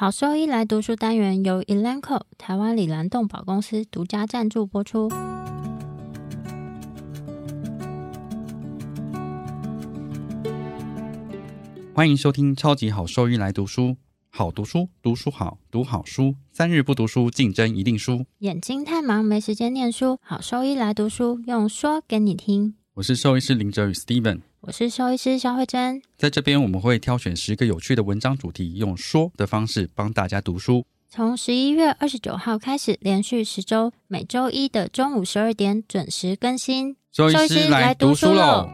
好兽医来读书单元由 Elanco 台湾里兰动保公司独家赞助播出。欢迎收听超级好兽医来读书，好读书，读书好，读好书，三日不读书，竞争一定输。眼睛太忙没时间念书，好兽医来读书，用说给你听。我是兽医师林哲宇 Steven，我是兽医师肖慧珍。在这边我们会挑选十个有趣的文章主题，用说的方式帮大家读书。从十一月二十九号开始，连续十周，每周一的中午十二点准时更新。兽医师来读书喽！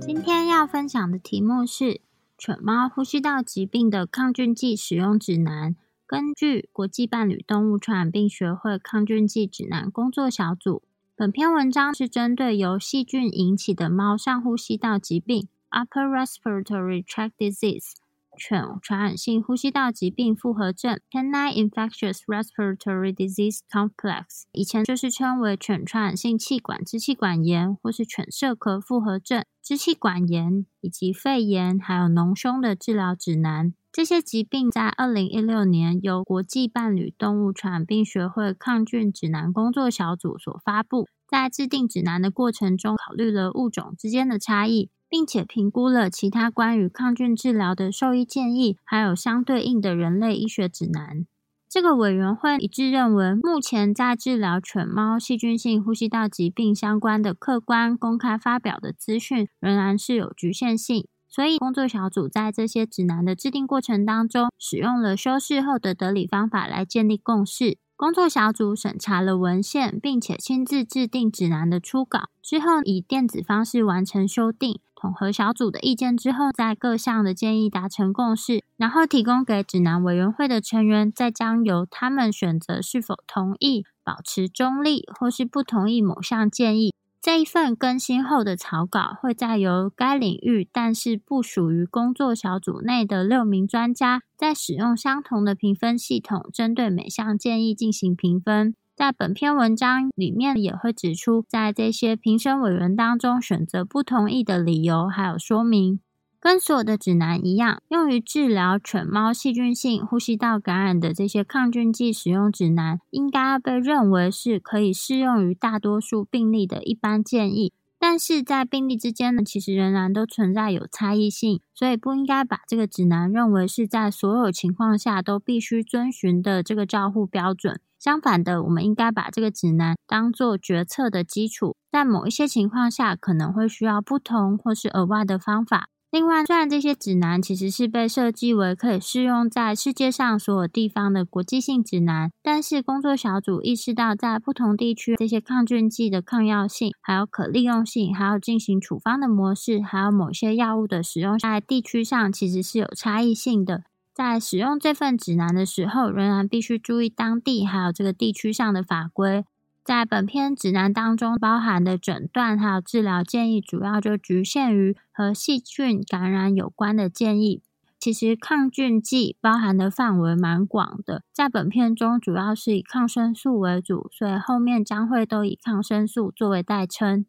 今天要分享的题目是犬猫呼吸道疾病的抗菌剂使用指南。根据国际伴侣动物传染病学会抗菌剂指南工作小组，本篇文章是针对由细菌引起的猫上呼吸道疾病 （Upper Respiratory Tract Disease）。犬传染性呼吸道疾病复合症 （Canine Infectious Respiratory Disease Complex） 以前就是称为犬传染性气管支气管炎，或是犬舍壳复合症、支气管炎以及肺炎，还有脓胸的治疗指南。这些疾病在二零一六年由国际伴侣动物传染病学会抗菌指南工作小组所发布。在制定指南的过程中，考虑了物种之间的差异。并且评估了其他关于抗菌治疗的兽医建议，还有相对应的人类医学指南。这个委员会一致认为，目前在治疗犬猫细菌性呼吸道疾病相关的客观公开发表的资讯仍然是有局限性，所以工作小组在这些指南的制定过程当中，使用了修饰后的得理方法来建立共识。工作小组审查了文献，并且亲自制定指南的初稿，之后以电子方式完成修订。统合小组的意见之后，在各项的建议达成共识，然后提供给指南委员会的成员，再将由他们选择是否同意、保持中立或是不同意某项建议。这一份更新后的草稿会再由该领域但是不属于工作小组内的六名专家，在使用相同的评分系统，针对每项建议进行评分。在本篇文章里面也会指出，在这些评审委员当中选择不同意的理由，还有说明。跟所有的指南一样，用于治疗犬猫细菌性呼吸道感染的这些抗菌剂使用指南，应该要被认为是可以适用于大多数病例的一般建议。但是在病例之间呢，其实仍然都存在有差异性，所以不应该把这个指南认为是在所有情况下都必须遵循的这个照护标准。相反的，我们应该把这个指南当做决策的基础，在某一些情况下可能会需要不同或是额外的方法。另外，虽然这些指南其实是被设计为可以适用在世界上所有地方的国际性指南，但是工作小组意识到，在不同地区这些抗菌剂的抗药性、还有可利用性、还有进行处方的模式，还有某些药物的使用，在地区上其实是有差异性的。在使用这份指南的时候，仍然必须注意当地还有这个地区上的法规。在本篇指南当中包含的诊断还有治疗建议，主要就局限于和细菌感染有关的建议。其实抗菌剂包含的范围蛮广的，在本片中主要是以抗生素为主，所以后面将会都以抗生素作为代称。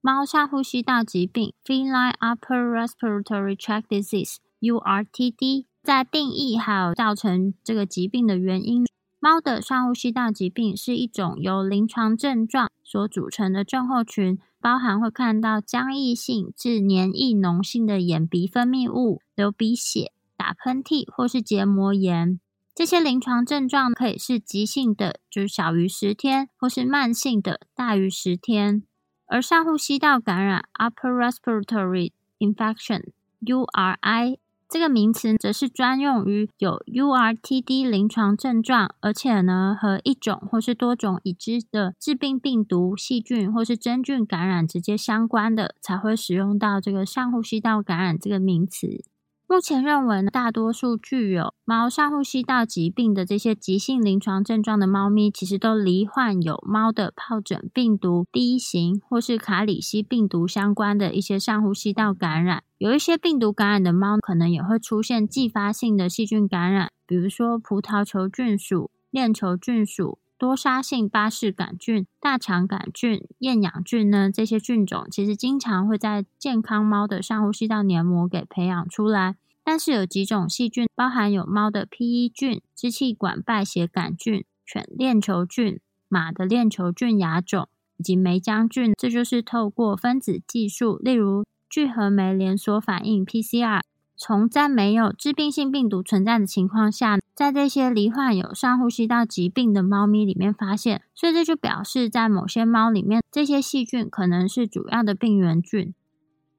猫上呼吸道疾病 （Feline Upper Respiratory Tract Disease，URTD）。在定义还有造成这个疾病的原因，猫的上呼吸道疾病是一种由临床症状所组成的症候群，包含会看到僵硬性至黏液脓性的眼鼻分泌物、流鼻血、打喷嚏或是结膜炎。这些临床症状可以是急性的，就是小于十天，或是慢性的，大于十天。而上呼吸道感染 （Upper Respiratory Infection，URI）。这个名词则是专用于有 URTD 临床症状，而且呢和一种或是多种已知的致病病毒、细菌或是真菌感染直接相关的，才会使用到这个上呼吸道感染这个名词。目前认为，大多数具有猫上呼吸道疾病的这些急性临床症状的猫咪，其实都罹患有猫的疱疹病毒第一型或是卡里西病毒相关的一些上呼吸道感染。有一些病毒感染的猫，可能也会出现继发性的细菌感染，比如说葡萄球菌属、链球菌属、多杀性巴氏杆菌、大肠杆菌、厌氧菌呢，这些菌种其实经常会在健康猫的上呼吸道黏膜给培养出来。但是有几种细菌，包含有猫的 P-E 菌、支气管败血杆菌、犬链球菌、马的链球菌亚种以及霉浆菌，这就是透过分子技术，例如聚合酶连锁反应 PCR。从在没有致病性病毒存在的情况下，在这些罹患有上呼吸道疾病的猫咪里面发现，所以这就表示在某些猫里面，这些细菌可能是主要的病原菌。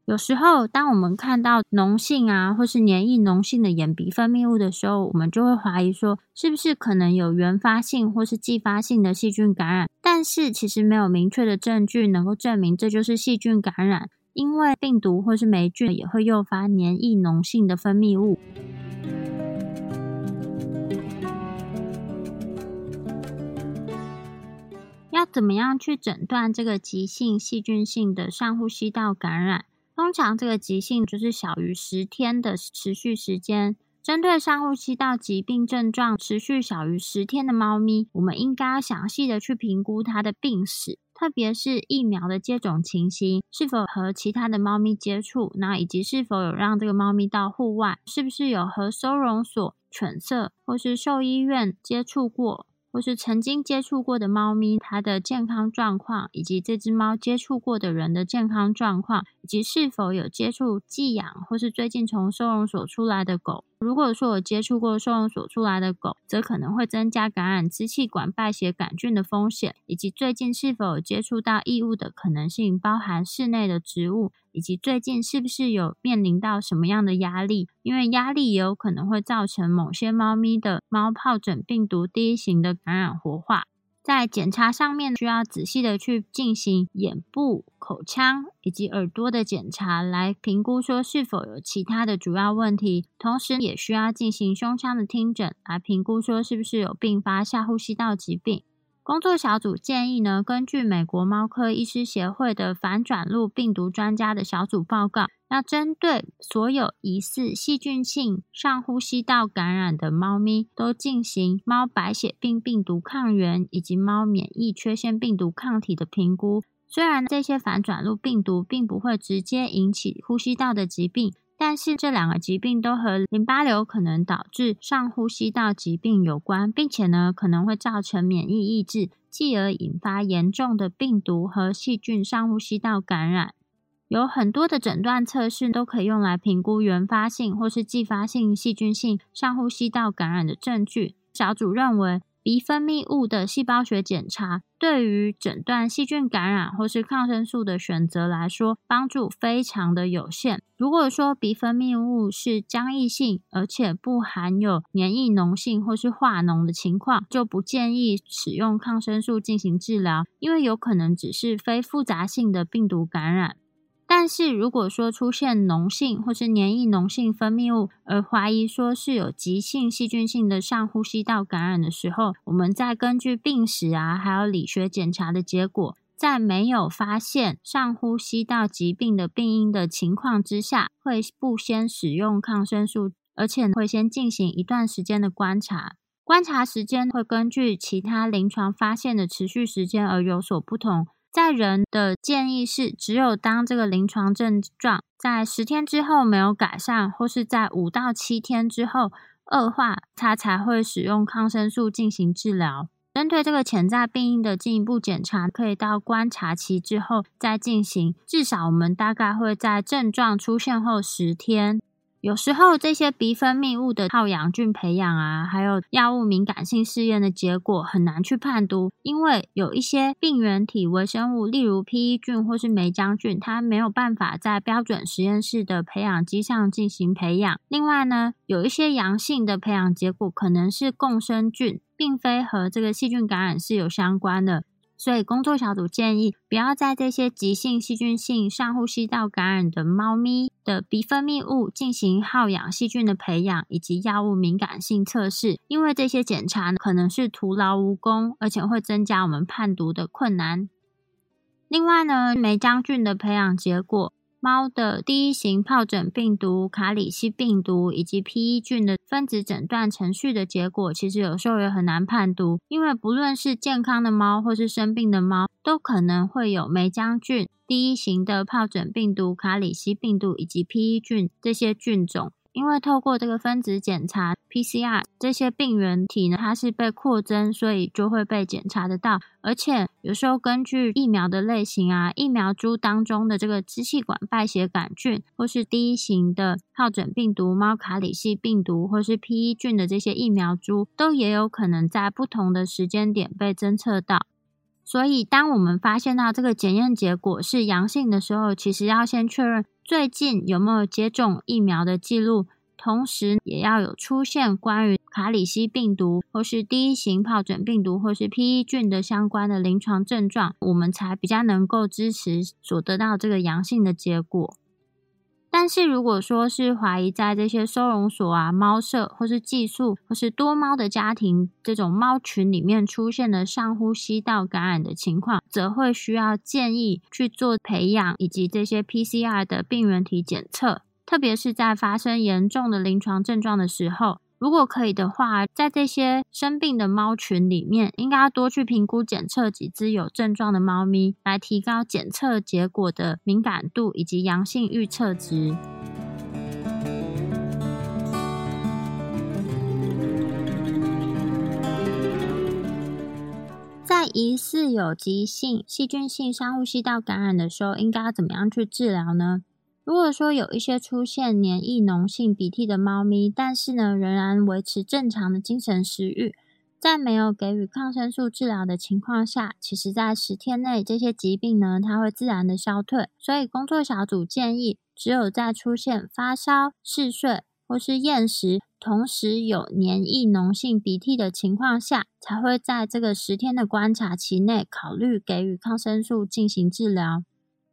有时候，当我们看到脓性啊，或是黏液脓性的眼鼻分泌物的时候，我们就会怀疑说，是不是可能有原发性或是继发性的细菌感染？但是其实没有明确的证据能够证明这就是细菌感染。因为病毒或是霉菌也会诱发黏液脓性的分泌物。要怎么样去诊断这个急性细菌性的上呼吸道感染？通常这个急性就是小于十天的持续时间。针对上呼吸道疾病症状持续小于十天的猫咪，我们应该要详细的去评估它的病史。特别是疫苗的接种情形，是否和其他的猫咪接触，那以及是否有让这个猫咪到户外，是不是有和收容所、犬舍或是兽医院接触过。或是曾经接触过的猫咪，它的健康状况，以及这只猫接触过的人的健康状况，以及是否有接触寄养或是最近从收容所出来的狗。如果说有接触过收容所出来的狗，则可能会增加感染支气管败血杆菌的风险，以及最近是否接触到异物的可能性，包含室内的植物。以及最近是不是有面临到什么样的压力？因为压力也有可能会造成某些猫咪的猫疱疹病毒第一型的感染活化。在检查上面需要仔细的去进行眼部、口腔以及耳朵的检查，来评估说是否有其他的主要问题。同时也需要进行胸腔的听诊，来评估说是不是有并发下呼吸道疾病。工作小组建议呢，根据美国猫科医师协会的反转录病毒专家的小组报告，要针对所有疑似细菌性上呼吸道感染的猫咪，都进行猫白血病病毒抗原以及猫免疫缺陷病毒抗体的评估。虽然这些反转录病毒并不会直接引起呼吸道的疾病。但是这两个疾病都和淋巴瘤可能导致上呼吸道疾病有关，并且呢可能会造成免疫抑制，继而引发严重的病毒和细菌上呼吸道感染。有很多的诊断测试都可以用来评估原发性或是继发性细菌性上呼吸道感染的证据。小组认为。鼻分泌物的细胞学检查对于诊断细菌感染或是抗生素的选择来说，帮助非常的有限。如果说鼻分泌物是浆液性，而且不含有黏液脓性或是化脓的情况，就不建议使用抗生素进行治疗，因为有可能只是非复杂性的病毒感染。但是如果说出现脓性或是黏液脓性分泌物，而怀疑说是有急性细菌性的上呼吸道感染的时候，我们再根据病史啊，还有理学检查的结果，在没有发现上呼吸道疾病的病因的情况之下，会不先使用抗生素，而且会先进行一段时间的观察。观察时间会根据其他临床发现的持续时间而有所不同。在人的建议是，只有当这个临床症状在十天之后没有改善，或是在五到七天之后恶化，他才会使用抗生素进行治疗。针对这个潜在病因的进一步检查，可以到观察期之后再进行。至少我们大概会在症状出现后十天。有时候这些鼻分泌物的好氧菌培养啊，还有药物敏感性试验的结果很难去判读，因为有一些病原体微生物，例如 P-E 菌或是霉浆菌，它没有办法在标准实验室的培养基上进行培养。另外呢，有一些阳性的培养结果可能是共生菌，并非和这个细菌感染是有相关的。所以，工作小组建议不要在这些急性细菌性上呼吸道感染的猫咪的鼻分泌物进行耗氧细菌的培养以及药物敏感性测试，因为这些检查可能是徒劳无功，而且会增加我们判读的困难。另外呢，霉浆菌的培养结果猫的第一型疱疹病毒、卡里西病毒以及 P E 菌的分子诊断程序的结果，其实有时候也很难判读，因为不论是健康的猫或是生病的猫，都可能会有梅浆菌、第一型的疱疹病毒、卡里西病毒以及 P E 菌这些菌种。因为透过这个分子检查 PCR，这些病原体呢，它是被扩增，所以就会被检查得到。而且有时候根据疫苗的类型啊，疫苗株当中的这个支气管败血杆菌，或是第一型的疱疹病毒、猫卡里系病毒，或是 P E 菌的这些疫苗株，都也有可能在不同的时间点被侦测到。所以，当我们发现到这个检验结果是阳性的时候，其实要先确认最近有没有接种疫苗的记录，同时也要有出现关于卡里西病毒或是第一型疱疹病毒或是 P E 菌的相关的临床症状，我们才比较能够支持所得到这个阳性的结果。但是如果说是怀疑在这些收容所啊、猫舍或是寄宿或是多猫的家庭这种猫群里面出现的上呼吸道感染的情况，则会需要建议去做培养以及这些 PCR 的病原体检测，特别是在发生严重的临床症状的时候。如果可以的话，在这些生病的猫群里面，应该要多去评估检测几只有症状的猫咪，来提高检测结果的敏感度以及阳性预测值。在疑似有急性细菌性上呼吸道感染的时候，应该要怎么样去治疗呢？如果说有一些出现黏液脓性鼻涕的猫咪，但是呢仍然维持正常的精神食欲，在没有给予抗生素治疗的情况下，其实在十天内这些疾病呢它会自然的消退。所以工作小组建议，只有在出现发烧、嗜睡或是厌食，同时有黏液脓性鼻涕的情况下，才会在这个十天的观察期内考虑给予抗生素进行治疗。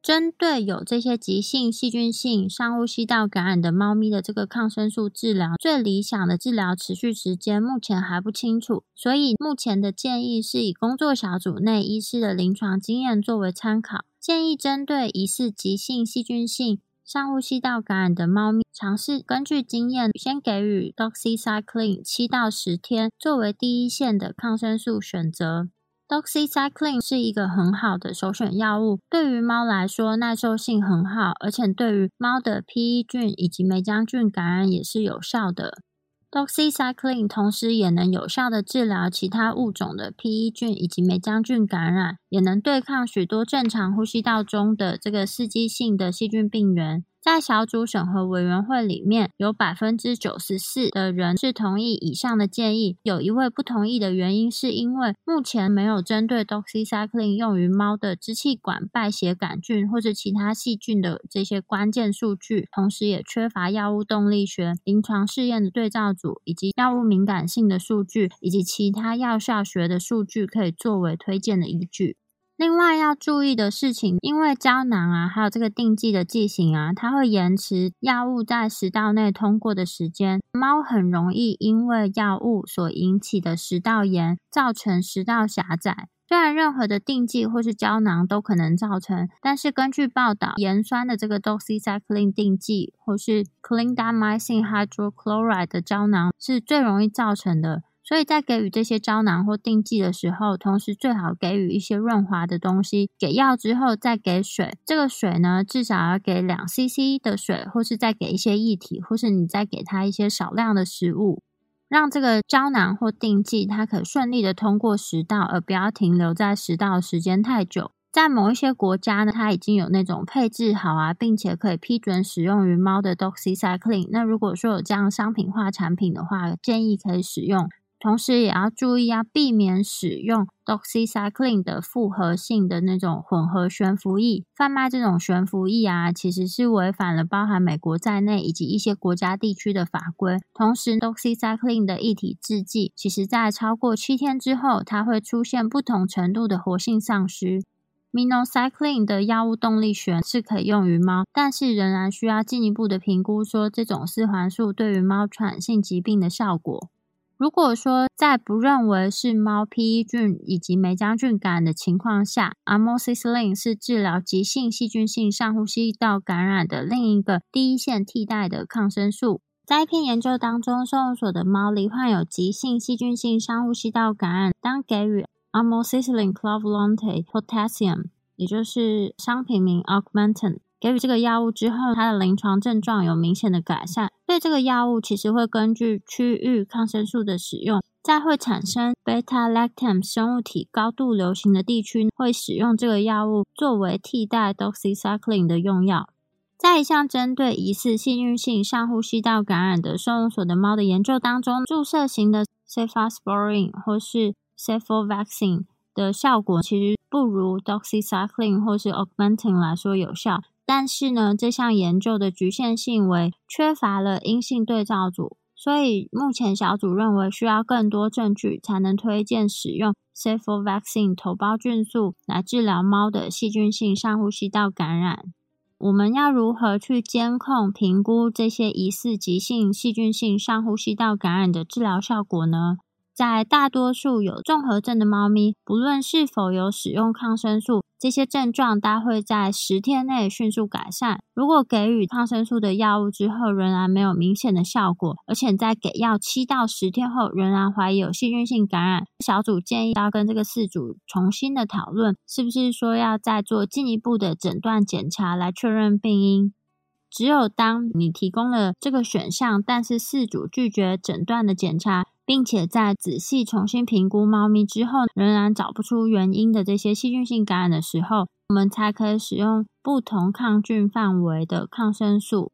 针对有这些急性细菌性上呼吸道感染的猫咪的这个抗生素治疗，最理想的治疗持续时间目前还不清楚，所以目前的建议是以工作小组内医师的临床经验作为参考，建议针对疑似急性细菌性上呼吸道感染的猫咪，尝试根据经验先给予 doxycycline 七到十天作为第一线的抗生素选择。Doxycycline 是一个很好的首选药物，对于猫来说耐受性很好，而且对于猫的 P E 菌以及霉浆菌感染也是有效的。Doxycycline 同时也能有效的治疗其他物种的 P E 菌以及霉浆菌感染，也能对抗许多正常呼吸道中的这个刺激性的细菌病原。在小组审核委员会里面，有百分之九十四的人是同意以上的建议。有一位不同意的原因，是因为目前没有针对 doxycycline 用于猫的支气管败血杆菌或者其他细菌的这些关键数据，同时也缺乏药物动力学、临床试验的对照组，以及药物敏感性的数据，以及其他药效学的数据可以作为推荐的依据。另外要注意的事情，因为胶囊啊，还有这个定剂的剂型啊，它会延迟药物在食道内通过的时间。猫很容易因为药物所引起的食道炎，造成食道狭窄。虽然任何的定剂或是胶囊都可能造成，但是根据报道，盐酸的这个 doxycycline 定剂或是 clindamycin hydrochloride 的胶囊是最容易造成的。所以在给予这些胶囊或定剂的时候，同时最好给予一些润滑的东西。给药之后再给水，这个水呢至少要给两 CC 的水，或是再给一些液体，或是你再给它一些少量的食物，让这个胶囊或定剂它可顺利的通过食道，而不要停留在食道时间太久。在某一些国家呢，它已经有那种配置好啊，并且可以批准使用于猫的 doxycycline。那如果说有这样商品化产品的话，建议可以使用。同时也要注意，要避免使用 doxycycline 的复合性的那种混合悬浮液。贩卖这种悬浮液啊，其实是违反了包含美国在内以及一些国家地区的法规。同时，doxycycline 的一体制剂，其实在超过七天之后，它会出现不同程度的活性丧失。minocycline 的药物动力学是可以用于猫，但是仍然需要进一步的评估，说这种四环素对于猫传染性疾病的效果。如果说在不认为是猫 P E 菌以及霉浆菌感染的情况下，Amoxicillin 是治疗急性细菌性上呼吸道感染的另一个第一线替代的抗生素。在一篇研究当中，收容所的猫罹患有急性细菌性上呼吸道感染，当给予 Amoxicillin Clavulanate Potassium，也就是商品名 Augmentin。给予这个药物之后，它的临床症状有明显的改善。这个药物，其实会根据区域抗生素的使用，在会产生 beta lactam 生物体高度流行的地区，会使用这个药物作为替代 doxycycline 的用药。在一项针对疑似细菌性上呼吸道感染的收容所的猫的研究当中，注射型的 cephalosporin 或是 cephalovaccine 的效果其实不如 doxycycline 或是 augmentin 来说有效。但是呢，这项研究的局限性为缺乏了阴性对照组，所以目前小组认为需要更多证据才能推荐使用 cephalovaccine 头孢菌素来治疗猫的细菌性上呼吸道感染。我们要如何去监控、评估这些疑似急性细菌性上呼吸道感染的治疗效果呢？在大多数有综合症的猫咪，不论是否有使用抗生素，这些症状大会在十天内迅速改善。如果给予抗生素的药物之后仍然没有明显的效果，而且在给药七到十天后仍然怀疑有细菌性感染，小组建议要跟这个饲主重新的讨论，是不是说要再做进一步的诊断检查来确认病因。只有当你提供了这个选项，但是饲主拒绝诊断的检查。并且在仔细重新评估猫咪之后，仍然找不出原因的这些细菌性感染的时候，我们才可以使用不同抗菌范围的抗生素。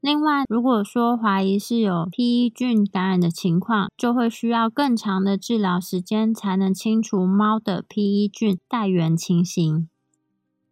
另外，如果说怀疑是有 P E 菌感染的情况，就会需要更长的治疗时间才能清除猫的 P E 菌带源情形。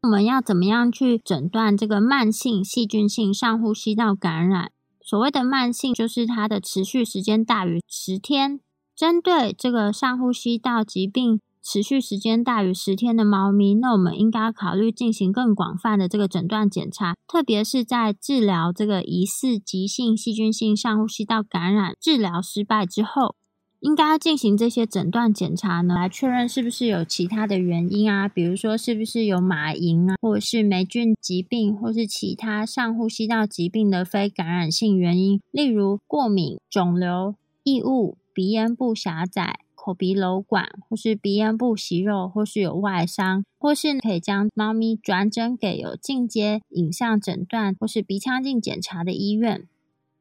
我们要怎么样去诊断这个慢性细菌性上呼吸道感染？所谓的慢性，就是它的持续时间大于十天。针对这个上呼吸道疾病持续时间大于十天的猫咪，那我们应该考虑进行更广泛的这个诊断检查，特别是在治疗这个疑似急性细菌性上呼吸道感染治疗失败之后。应该要进行这些诊断检查呢，来确认是不是有其他的原因啊，比如说是不是有马蝇啊，或者是霉菌疾病，或是其他上呼吸道疾病的非感染性原因，例如过敏、肿瘤、异物、鼻咽部狭窄、口鼻瘘管，或是鼻咽部息肉，或是有外伤，或是可以将猫咪转诊给有进阶影像诊断或是鼻腔镜检查的医院。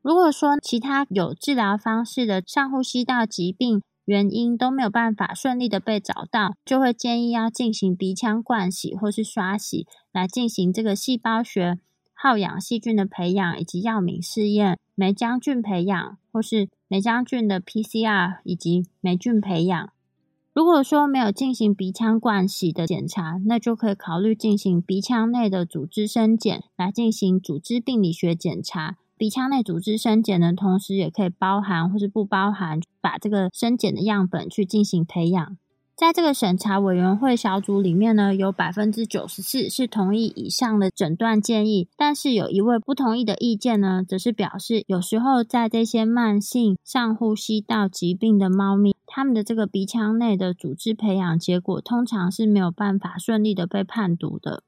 如果说其他有治疗方式的上呼吸道疾病原因都没有办法顺利的被找到，就会建议要进行鼻腔灌洗或是刷洗，来进行这个细胞学耗氧细菌的培养以及药敏试验、霉浆菌培养或是霉浆菌的 PCR 以及霉菌培养。如果说没有进行鼻腔灌洗的检查，那就可以考虑进行鼻腔内的组织生检，来进行组织病理学检查。鼻腔内组织生检的同时，也可以包含或是不包含把这个生检的样本去进行培养。在这个审查委员会小组里面呢，有百分之九十四是同意以上的诊断建议，但是有一位不同意的意见呢，则是表示有时候在这些慢性上呼吸道疾病的猫咪，它们的这个鼻腔内的组织培养结果通常是没有办法顺利的被判读的。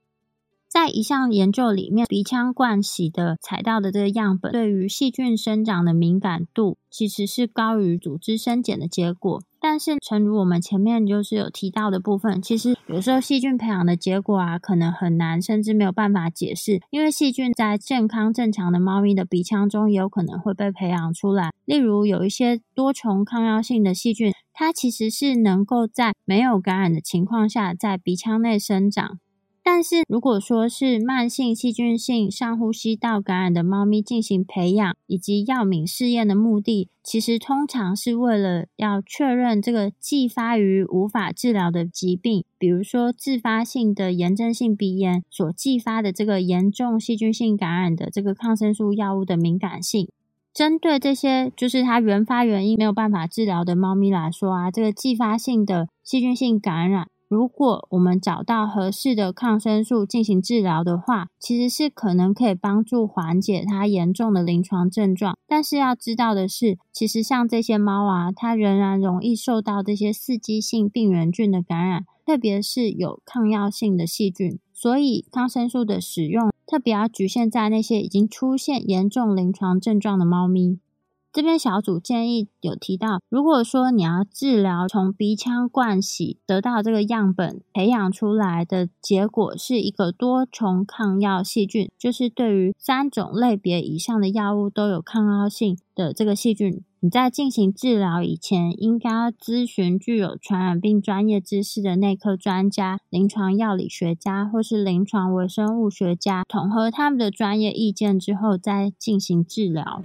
在一项研究里面，鼻腔灌洗的采到的这个样本，对于细菌生长的敏感度其实是高于组织生检的结果。但是，诚如我们前面就是有提到的部分，其实有时候细菌培养的结果啊，可能很难，甚至没有办法解释，因为细菌在健康正常的猫咪的鼻腔中也有可能会被培养出来。例如，有一些多重抗药性的细菌，它其实是能够在没有感染的情况下，在鼻腔内生长。但是，如果说是慢性细菌性上呼吸道感染的猫咪进行培养以及药敏试验的目的，其实通常是为了要确认这个继发于无法治疗的疾病，比如说自发性的炎症性鼻炎所继发的这个严重细菌性感染的这个抗生素药物的敏感性。针对这些就是它原发原因没有办法治疗的猫咪来说啊，这个继发性的细菌性感染。如果我们找到合适的抗生素进行治疗的话，其实是可能可以帮助缓解它严重的临床症状。但是要知道的是，其实像这些猫啊，它仍然容易受到这些刺激性病原菌的感染，特别是有抗药性的细菌。所以抗生素的使用特别要局限在那些已经出现严重临床症状的猫咪。这边小组建议有提到，如果说你要治疗从鼻腔灌洗得到这个样本培养出来的结果是一个多重抗药细菌，就是对于三种类别以上的药物都有抗药性的这个细菌，你在进行治疗以前，应该要咨询具有传染病专业知识的内科专家、临床药理学家或是临床微生物学家，统合他们的专业意见之后再进行治疗。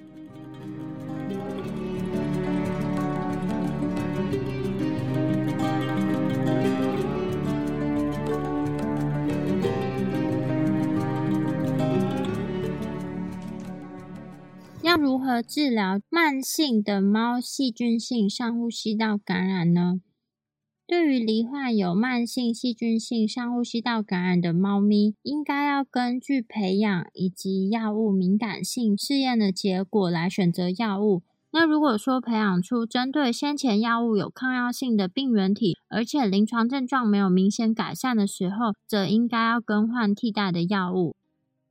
要如何治疗慢性的猫细菌性上呼吸道感染呢？对于罹患有慢性细菌性上呼吸道感染的猫咪，应该要根据培养以及药物敏感性试验的结果来选择药物。那如果说培养出针对先前药物有抗药性的病原体，而且临床症状没有明显改善的时候，则应该要更换替代的药物。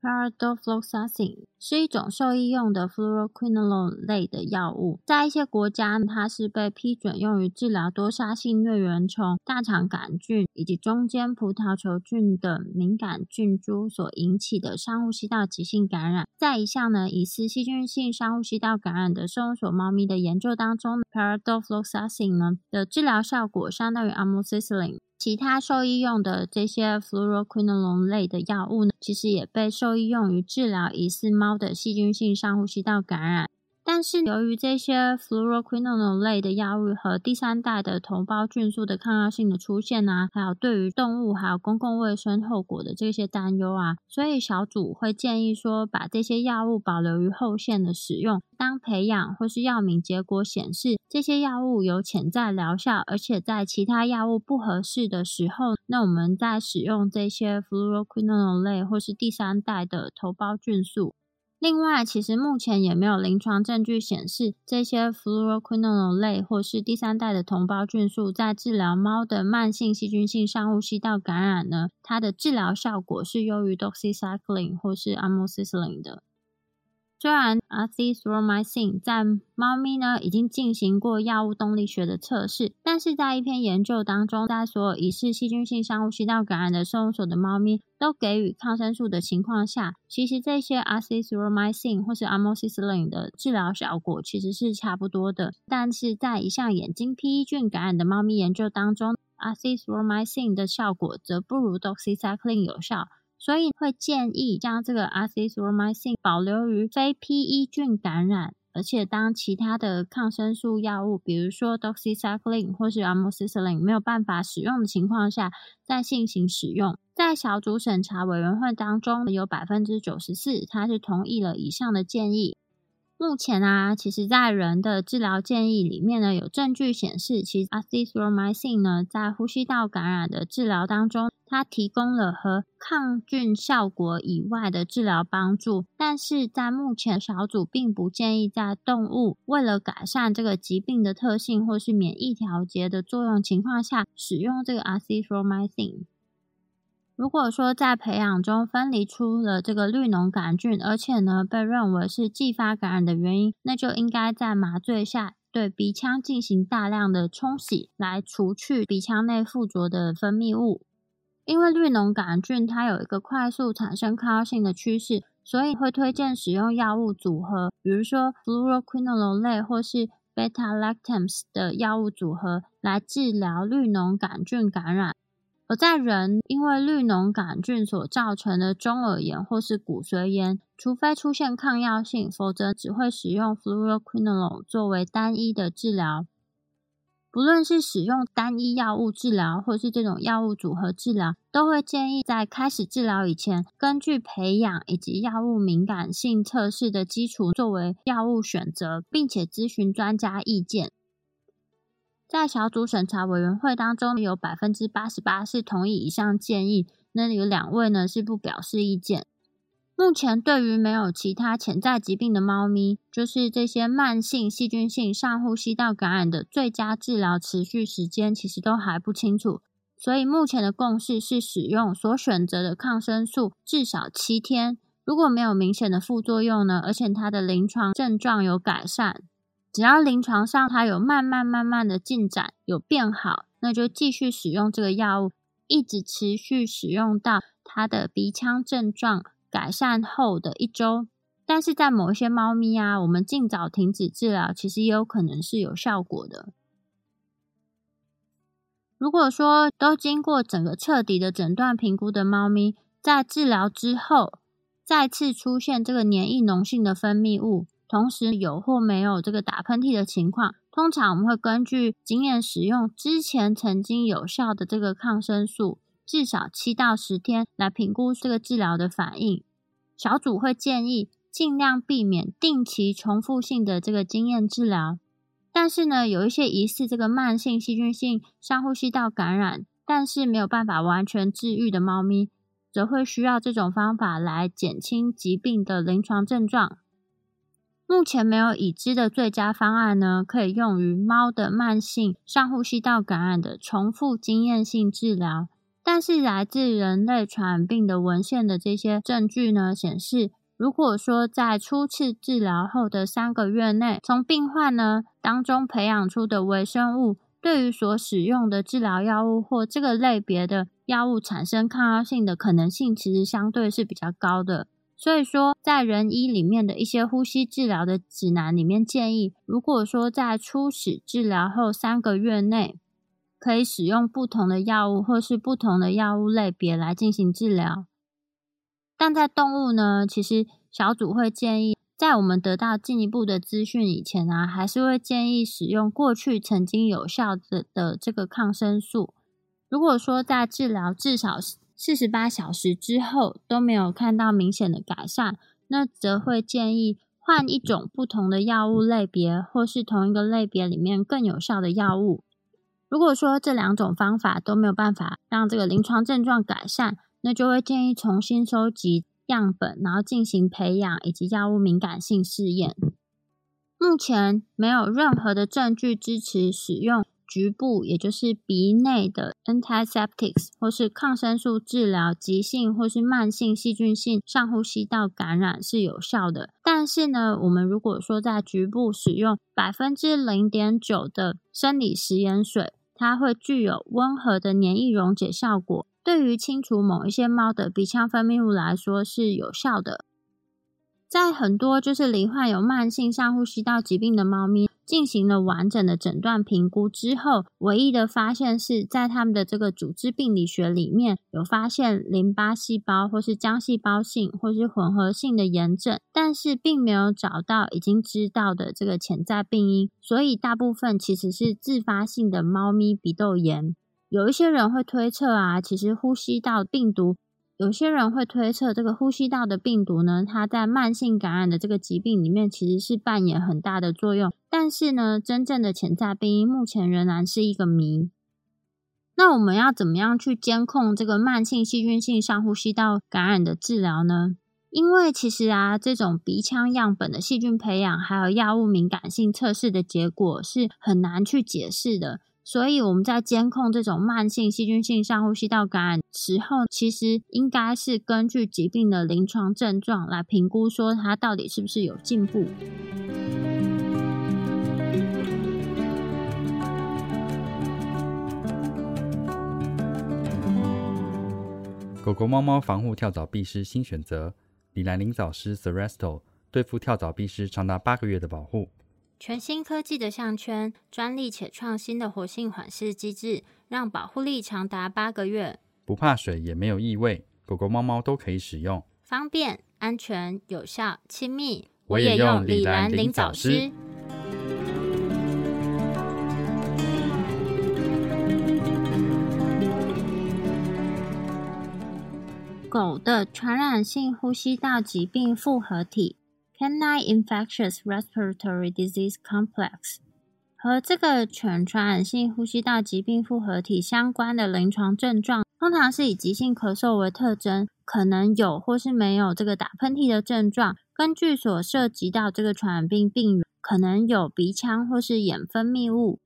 Paradofloxacin 是一种兽医用的 fluoroquinolone 类的药物，在一些国家，它是被批准用于治疗多杀性疟原虫、大肠杆菌以及中间葡萄球菌等敏感菌株所引起的上呼吸道急性感染。在一项呢疑似细菌性上呼吸道感染的收容所猫咪的研究当中，Paradofloxacin 呢的治疗效果相当于 amoxicillin。其他兽医用的这些 fluoroquinolone 类的药物呢，其实也被兽医用于治疗疑似猫的细菌性上呼吸道感染。但是，由于这些 fluoroquinolone 类的药物和第三代的头孢菌素的抗药性的出现啊，还有对于动物还有公共卫生后果的这些担忧啊，所以小组会建议说，把这些药物保留于后线的使用。当培养或是药敏结果显示这些药物有潜在疗效，而且在其他药物不合适的时候，那我们在使用这些 fluoroquinolone 类或是第三代的头孢菌素。另外，其实目前也没有临床证据显示这些 fluoroquinolone 类或是第三代的同胞菌素在治疗猫的慢性细菌性上呼吸道感染呢，它的治疗效果是优于 doxycycline 或是 amoxicillin 的。虽然 azithromycin 在猫咪呢已经进行过药物动力学的测试，但是在一篇研究当中，在所有疑似细菌性上呼吸道感染的收容所的猫咪都给予抗生素的情况下，其实这些 azithromycin 或是 amoxicillin 的治疗效果其实是差不多的。但是在一项眼睛 PE 菌感染的猫咪研究当中，azithromycin 的效果则不如 doxycycline 有效。所以会建议将这个 azithromycin 保留于非 PE 菌感染，而且当其他的抗生素药物，比如说 doxycycline 或是阿莫西林没有办法使用的情况下，再进行使用。在小组审查委员会当中，有百分之九十四，他是同意了以上的建议。目前啊，其实，在人的治疗建议里面呢，有证据显示，其实 azithromycin 呢，在呼吸道感染的治疗当中，它提供了和抗菌效果以外的治疗帮助。但是在目前小组并不建议在动物为了改善这个疾病的特性或是免疫调节的作用情况下使用这个 azithromycin。如果说在培养中分离出了这个绿脓杆菌，而且呢被认为是继发感染的原因，那就应该在麻醉下对鼻腔进行大量的冲洗，来除去鼻腔内附着的分泌物。因为绿脓杆菌它有一个快速产生抗药性的趋势，所以会推荐使用药物组合，比如说 fluoroquinolone 类或是 beta-lactams 的药物组合来治疗绿脓杆菌感染。而在人因为绿脓杆菌所造成的中耳炎或是骨髓炎，除非出现抗药性，否则只会使用 fluoroquinolo 作为单一的治疗。不论是使用单一药物治疗，或是这种药物组合治疗，都会建议在开始治疗以前，根据培养以及药物敏感性测试的基础作为药物选择，并且咨询专家意见。在小组审查委员会当中，有百分之八十八是同意以上建议，那有两位呢是不表示意见。目前对于没有其他潜在疾病的猫咪，就是这些慢性细菌性上呼吸道感染的最佳治疗持续时间，其实都还不清楚。所以目前的共识是使用所选择的抗生素至少七天。如果没有明显的副作用呢，而且它的临床症状有改善，只要临床上它有慢慢慢慢的进展，有变好，那就继续使用这个药物，一直持续使用到它的鼻腔症状。改善后的一周，但是在某一些猫咪啊，我们尽早停止治疗，其实也有可能是有效果的。如果说都经过整个彻底的诊断评估的猫咪，在治疗之后再次出现这个黏液脓性的分泌物，同时有或没有这个打喷嚏的情况，通常我们会根据经验使用之前曾经有效的这个抗生素。至少七到十天来评估这个治疗的反应。小组会建议尽量避免定期重复性的这个经验治疗。但是呢，有一些疑似这个慢性细菌性上呼吸道感染，但是没有办法完全治愈的猫咪，则会需要这种方法来减轻疾病的临床症状。目前没有已知的最佳方案呢，可以用于猫的慢性上呼吸道感染的重复经验性治疗。但是来自人类传染病的文献的这些证据呢，显示，如果说在初次治疗后的三个月内，从病患呢当中培养出的微生物，对于所使用的治疗药物或这个类别的药物产生抗药性的可能性，其实相对是比较高的。所以说，在人医里面的一些呼吸治疗的指南里面建议，如果说在初始治疗后三个月内，可以使用不同的药物，或是不同的药物类别来进行治疗。但在动物呢，其实小组会建议，在我们得到进一步的资讯以前呢，还是会建议使用过去曾经有效的的这个抗生素。如果说在治疗至少四十八小时之后都没有看到明显的改善，那则会建议换一种不同的药物类别，或是同一个类别里面更有效的药物。如果说这两种方法都没有办法让这个临床症状改善，那就会建议重新收集样本，然后进行培养以及药物敏感性试验。目前没有任何的证据支持使用局部，也就是鼻内的 antiseptics 或是抗生素治疗急性或是慢性细菌性上呼吸道感染是有效的。但是呢，我们如果说在局部使用百分之零点九的生理食盐水，它会具有温和的黏液溶解效果，对于清除某一些猫的鼻腔分泌物来说是有效的。在很多就是罹患有慢性上呼吸道疾病的猫咪进行了完整的诊断评估之后，唯一的发现是在他们的这个组织病理学里面有发现淋巴细胞或是浆细胞性或是混合性的炎症，但是并没有找到已经知道的这个潜在病因，所以大部分其实是自发性的猫咪鼻窦炎。有一些人会推测啊，其实呼吸道病毒。有些人会推测，这个呼吸道的病毒呢，它在慢性感染的这个疾病里面其实是扮演很大的作用。但是呢，真正的潜在病因目前仍然是一个谜。那我们要怎么样去监控这个慢性细菌性上呼吸道感染的治疗呢？因为其实啊，这种鼻腔样本的细菌培养还有药物敏感性测试的结果是很难去解释的。所以我们在监控这种慢性细菌性上呼吸道感染时候，其实应该是根据疾病的临床症状来评估，说它到底是不是有进步。狗狗、猫猫防护跳蚤必虱新选择——李兰灵藻丝 s e r e s t o 对付跳蚤、必虱长达八个月的保护。全新科技的项圈，专利且创新的活性缓释机制，让保护力长达八个月，不怕水也没有异味，狗狗、猫猫都可以使用，方便、安全、有效、亲密。我也用李兰灵藻丝。狗的传染性呼吸道疾病复合体。Canine Infectious Respiratory Disease Complex，和这个犬传染性呼吸道疾病复合体相关的临床症状，通常是以急性咳嗽为特征，可能有或是没有这个打喷嚏的症状。根据所涉及到这个传染病病原，可能有鼻腔或是眼分泌物，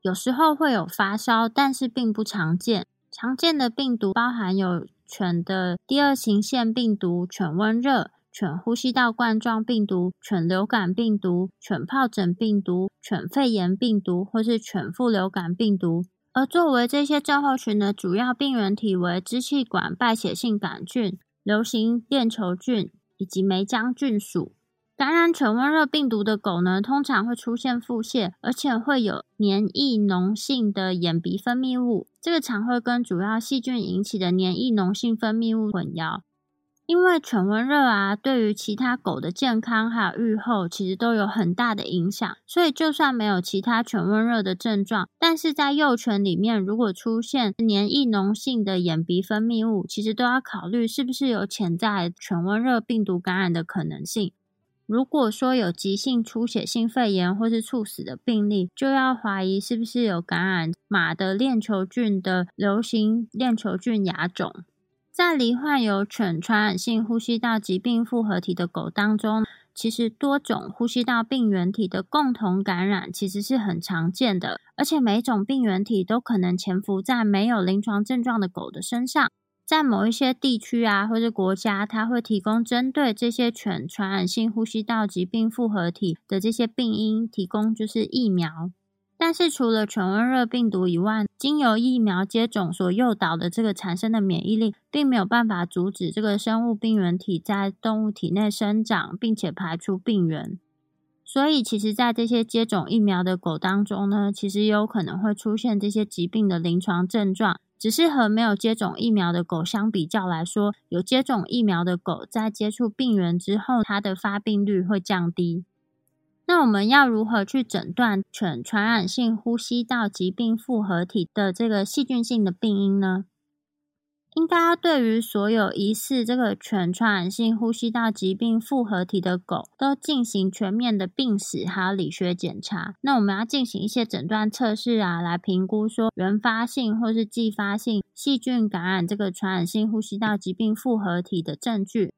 有时候会有发烧，但是并不常见。常见的病毒包含有犬的第二型腺病毒、犬瘟热。犬呼吸道冠状病毒、犬流感病毒、犬疱疹病毒、犬肺炎病毒，或是犬副流感病毒。而作为这些症候群的主要病原体为支气管败血性杆菌、流行链球菌以及梅浆菌属。感染犬瘟热病毒的狗呢，通常会出现腹泻，而且会有黏液脓性的眼鼻分泌物。这个常会跟主要细菌引起的黏液脓性分泌物混淆。因为犬瘟热啊，对于其他狗的健康还有愈后，其实都有很大的影响。所以，就算没有其他犬瘟热的症状，但是在幼犬里面，如果出现黏液脓性的眼鼻分泌物，其实都要考虑是不是有潜在犬瘟热病毒感染的可能性。如果说有急性出血性肺炎或是猝死的病例，就要怀疑是不是有感染马的链球菌的流行链球菌亚种。在罹患有犬传染性呼吸道疾病复合体的狗当中，其实多种呼吸道病原体的共同感染其实是很常见的，而且每种病原体都可能潜伏在没有临床症状的狗的身上。在某一些地区啊，或者国家，它会提供针对这些犬传染性呼吸道疾病复合体的这些病因，提供就是疫苗。但是除了犬瘟热病毒以外，经由疫苗接种所诱导的这个产生的免疫力，并没有办法阻止这个生物病原体在动物体内生长，并且排出病原。所以，其实，在这些接种疫苗的狗当中呢，其实有可能会出现这些疾病的临床症状，只是和没有接种疫苗的狗相比较来说，有接种疫苗的狗在接触病原之后，它的发病率会降低。那我们要如何去诊断犬传染性呼吸道疾病复合体的这个细菌性的病因呢？应该对于所有疑似这个犬传染性呼吸道疾病复合体的狗，都进行全面的病史还有理学检查。那我们要进行一些诊断测试啊，来评估说原发性或是继发性细菌感染这个传染性呼吸道疾病复合体的证据。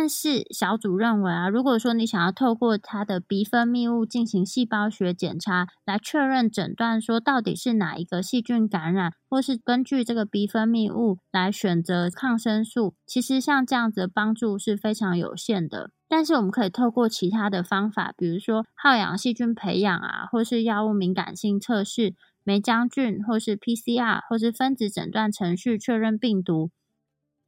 但是小组认为啊，如果说你想要透过它的鼻分泌物进行细胞学检查，来确认诊断说到底是哪一个细菌感染，或是根据这个鼻分泌物来选择抗生素，其实像这样子的帮助是非常有限的。但是我们可以透过其他的方法，比如说耗氧细菌培养啊，或是药物敏感性测试、梅浆菌，或是 PCR，或是分子诊断程序确认病毒。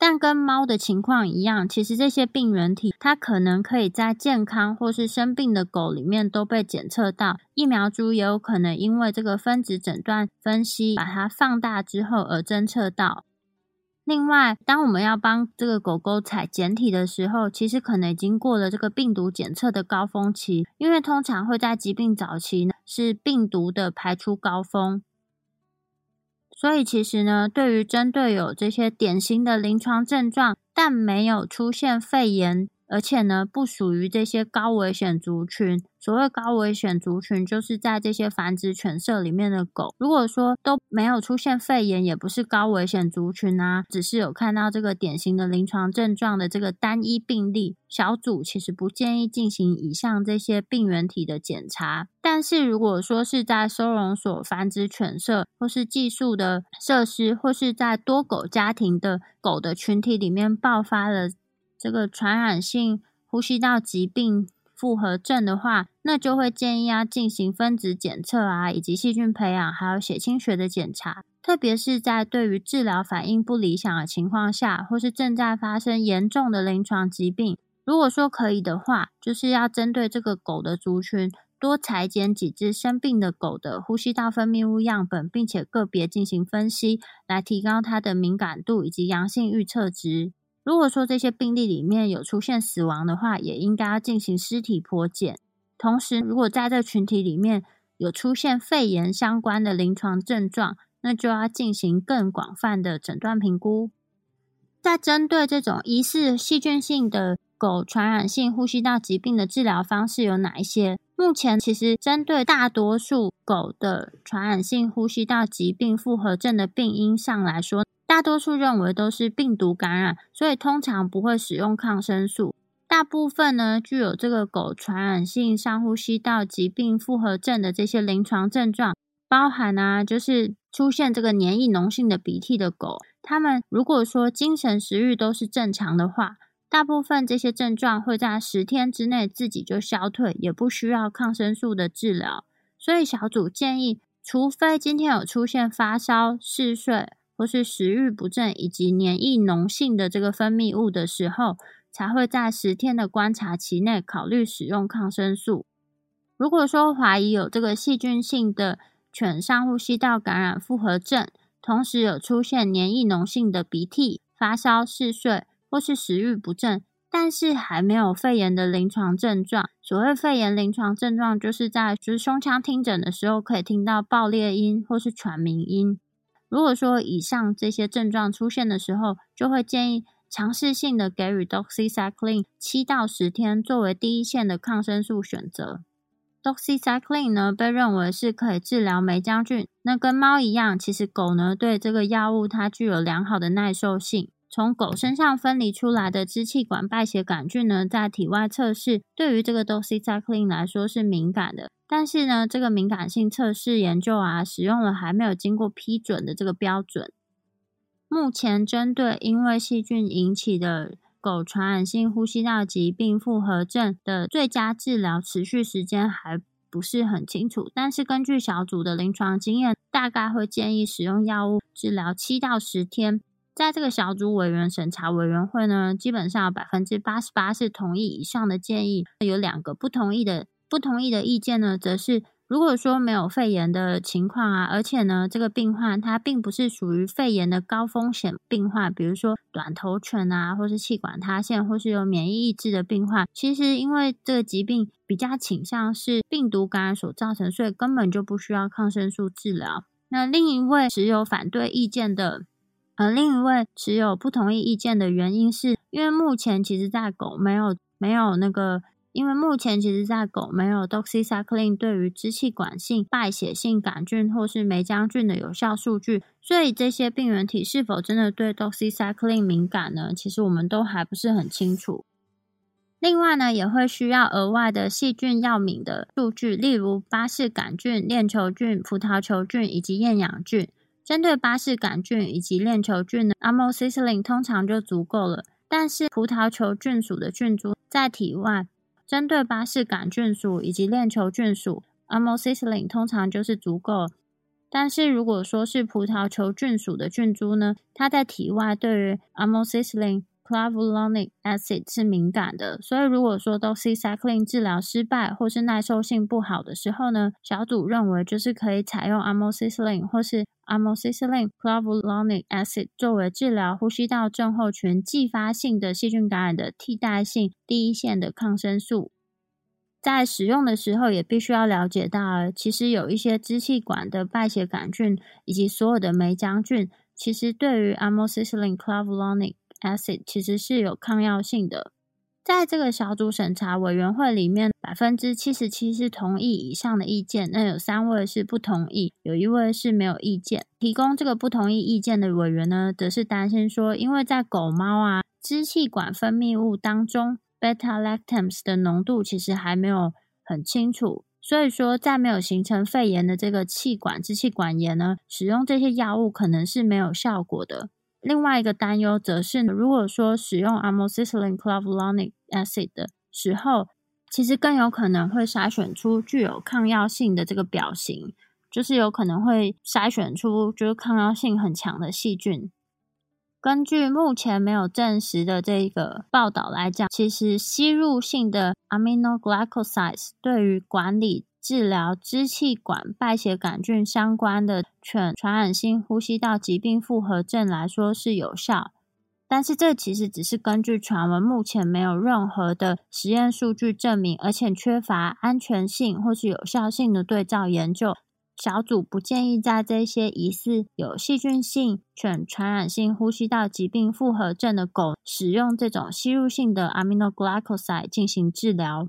但跟猫的情况一样，其实这些病原体它可能可以在健康或是生病的狗里面都被检测到，疫苗株也有可能因为这个分子诊断分析把它放大之后而侦测到。另外，当我们要帮这个狗狗采检体的时候，其实可能已经过了这个病毒检测的高峰期，因为通常会在疾病早期是病毒的排出高峰。所以，其实呢，对于针对有这些典型的临床症状，但没有出现肺炎。而且呢，不属于这些高危险族群。所谓高危险族群，就是在这些繁殖犬舍里面的狗。如果说都没有出现肺炎，也不是高危险族群啊，只是有看到这个典型的临床症状的这个单一病例小组，其实不建议进行以上这些病原体的检查。但是如果说是在收容所繁殖犬舍，或是寄宿的设施，或是在多狗家庭的狗的群体里面爆发了。这个传染性呼吸道疾病复合症的话，那就会建议要进行分子检测啊，以及细菌培养，还有血清学的检查。特别是在对于治疗反应不理想的情况下，或是正在发生严重的临床疾病，如果说可以的话，就是要针对这个狗的族群，多裁剪几只生病的狗的呼吸道分泌物样本，并且个别进行分析，来提高它的敏感度以及阳性预测值。如果说这些病例里面有出现死亡的话，也应该要进行尸体剖检。同时，如果在这群体里面有出现肺炎相关的临床症状，那就要进行更广泛的诊断评估。在针对这种疑似细菌性的狗传染性呼吸道疾病的治疗方式有哪一些？目前其实针对大多数狗的传染性呼吸道疾病复合症的病因上来说，大多数认为都是病毒感染，所以通常不会使用抗生素。大部分呢，具有这个狗传染性上呼吸道疾病复合症的这些临床症状，包含啊，就是出现这个黏液脓性的鼻涕的狗，它们如果说精神食欲都是正常的话。大部分这些症状会在十天之内自己就消退，也不需要抗生素的治疗。所以小组建议，除非今天有出现发烧、嗜睡或是食欲不振以及黏液脓性的这个分泌物的时候，才会在十天的观察期内考虑使用抗生素。如果说怀疑有这个细菌性的犬上呼吸道感染复合症，同时有出现黏液脓性的鼻涕、发烧、嗜睡。或是食欲不振，但是还没有肺炎的临床症状。所谓肺炎临床症状，就是在就是胸腔听诊的时候，可以听到爆裂音或是喘鸣音。如果说以上这些症状出现的时候，就会建议尝试性的给予 doxycycline 七到十天作为第一线的抗生素选择。doxycycline 呢，被认为是可以治疗霉浆菌。那跟猫一样，其实狗呢对这个药物它具有良好的耐受性。从狗身上分离出来的支气管败血杆菌呢，在体外测试对于这个 doxycycline 来说是敏感的，但是呢，这个敏感性测试研究啊，使用了还没有经过批准的这个标准。目前针对因为细菌引起的狗传染性呼吸道疾病复合症的最佳治疗持续时间还不是很清楚，但是根据小组的临床经验，大概会建议使用药物治疗七到十天。在这个小组委员审查委员会呢，基本上百分之八十八是同意以上的建议。有两个不同意的不同意的意见呢，则是如果说没有肺炎的情况啊，而且呢，这个病患他并不是属于肺炎的高风险病患，比如说短头犬啊，或是气管塌陷，或是有免疫抑制的病患，其实因为这个疾病比较倾向是病毒感染所造成，所以根本就不需要抗生素治疗。那另一位持有反对意见的。而另一位持有不同意意见的原因是，因为目前其实在狗没有没有那个，因为目前其实在狗没有 doxycycline 对于支气管性败血性杆菌或是霉浆菌的有效数据，所以这些病原体是否真的对 doxycycline 敏感呢？其实我们都还不是很清楚。另外呢，也会需要额外的细菌药敏的数据，例如巴氏杆菌、链球菌、葡萄球菌以及厌氧菌。针对巴氏杆菌以及链球菌呢，amoxicillin 通常就足够了。但是葡萄球菌属的菌株在体外，针对巴氏杆菌属以及链球菌属，amoxicillin 通常就是足够。但是如果说是葡萄球菌属的菌株呢，它在体外对于 amoxicillin clavulanic acid 是敏感的，所以如果说 doxycycline 治疗失败或是耐受性不好的时候呢，小组认为就是可以采用 amoxicillin 或是 amoxicillin clavulanic acid 作为治疗呼吸道症候群继发性的细菌感染的替代性第一线的抗生素。在使用的时候，也必须要了解到，其实有一些支气管的败血杆菌以及所有的霉浆菌，其实对于 amoxicillin clavulanic acid 其实是有抗药性的，在这个小组审查委员会里面，百分之七十七是同意以上的意见，那有三位是不同意，有一位是没有意见。提供这个不同意意见的委员呢，则是担心说，因为在狗猫啊支气管分泌物当中，beta lactams 的浓度其实还没有很清楚，所以说在没有形成肺炎的这个气管支气管炎呢，使用这些药物可能是没有效果的。另外一个担忧则是，如果说使用 amoxicillin clavulanic acid 的时候，其实更有可能会筛选出具有抗药性的这个表型，就是有可能会筛选出就是抗药性很强的细菌。根据目前没有证实的这个报道来讲，其实吸入性的 aminoglycosides 对于管理。治疗支气管败血杆菌相关的犬传染性呼吸道疾病复合症来说是有效，但是这其实只是根据传闻，目前没有任何的实验数据证明，而且缺乏安全性或是有效性的对照研究。小组不建议在这些疑似有细菌性犬传染性呼吸道疾病复合症的狗使用这种吸入性的 aminoglycoside 进行治疗。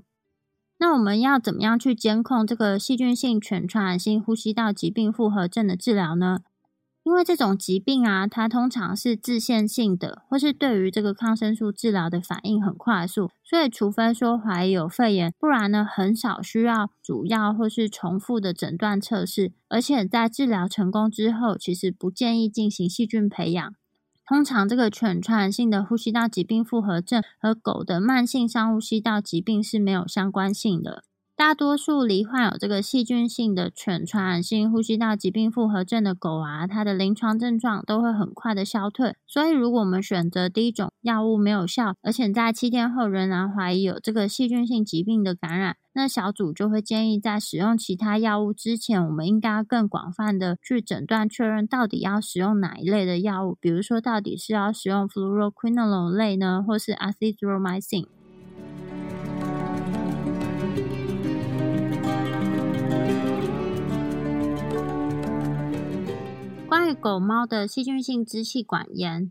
那我们要怎么样去监控这个细菌性犬传染性呼吸道疾病复合症的治疗呢？因为这种疾病啊，它通常是自限性的，或是对于这个抗生素治疗的反应很快速，所以除非说怀疑有肺炎，不然呢，很少需要主要或是重复的诊断测试。而且在治疗成功之后，其实不建议进行细菌培养。通常这个犬传染性的呼吸道疾病复合症和狗的慢性上呼吸道疾病是没有相关性的。大多数罹患有这个细菌性的犬传染性呼吸道疾病复合症的狗啊，它的临床症状都会很快的消退。所以，如果我们选择第一种药物没有效，而且在七天后仍然怀疑有这个细菌性疾病的感染，那小组就会建议在使用其他药物之前，我们应该更广泛的去诊断确认到底要使用哪一类的药物，比如说到底是要使用 fluoroquinolone 类呢，或是 azithromycin。关于狗猫的细菌性支气管炎，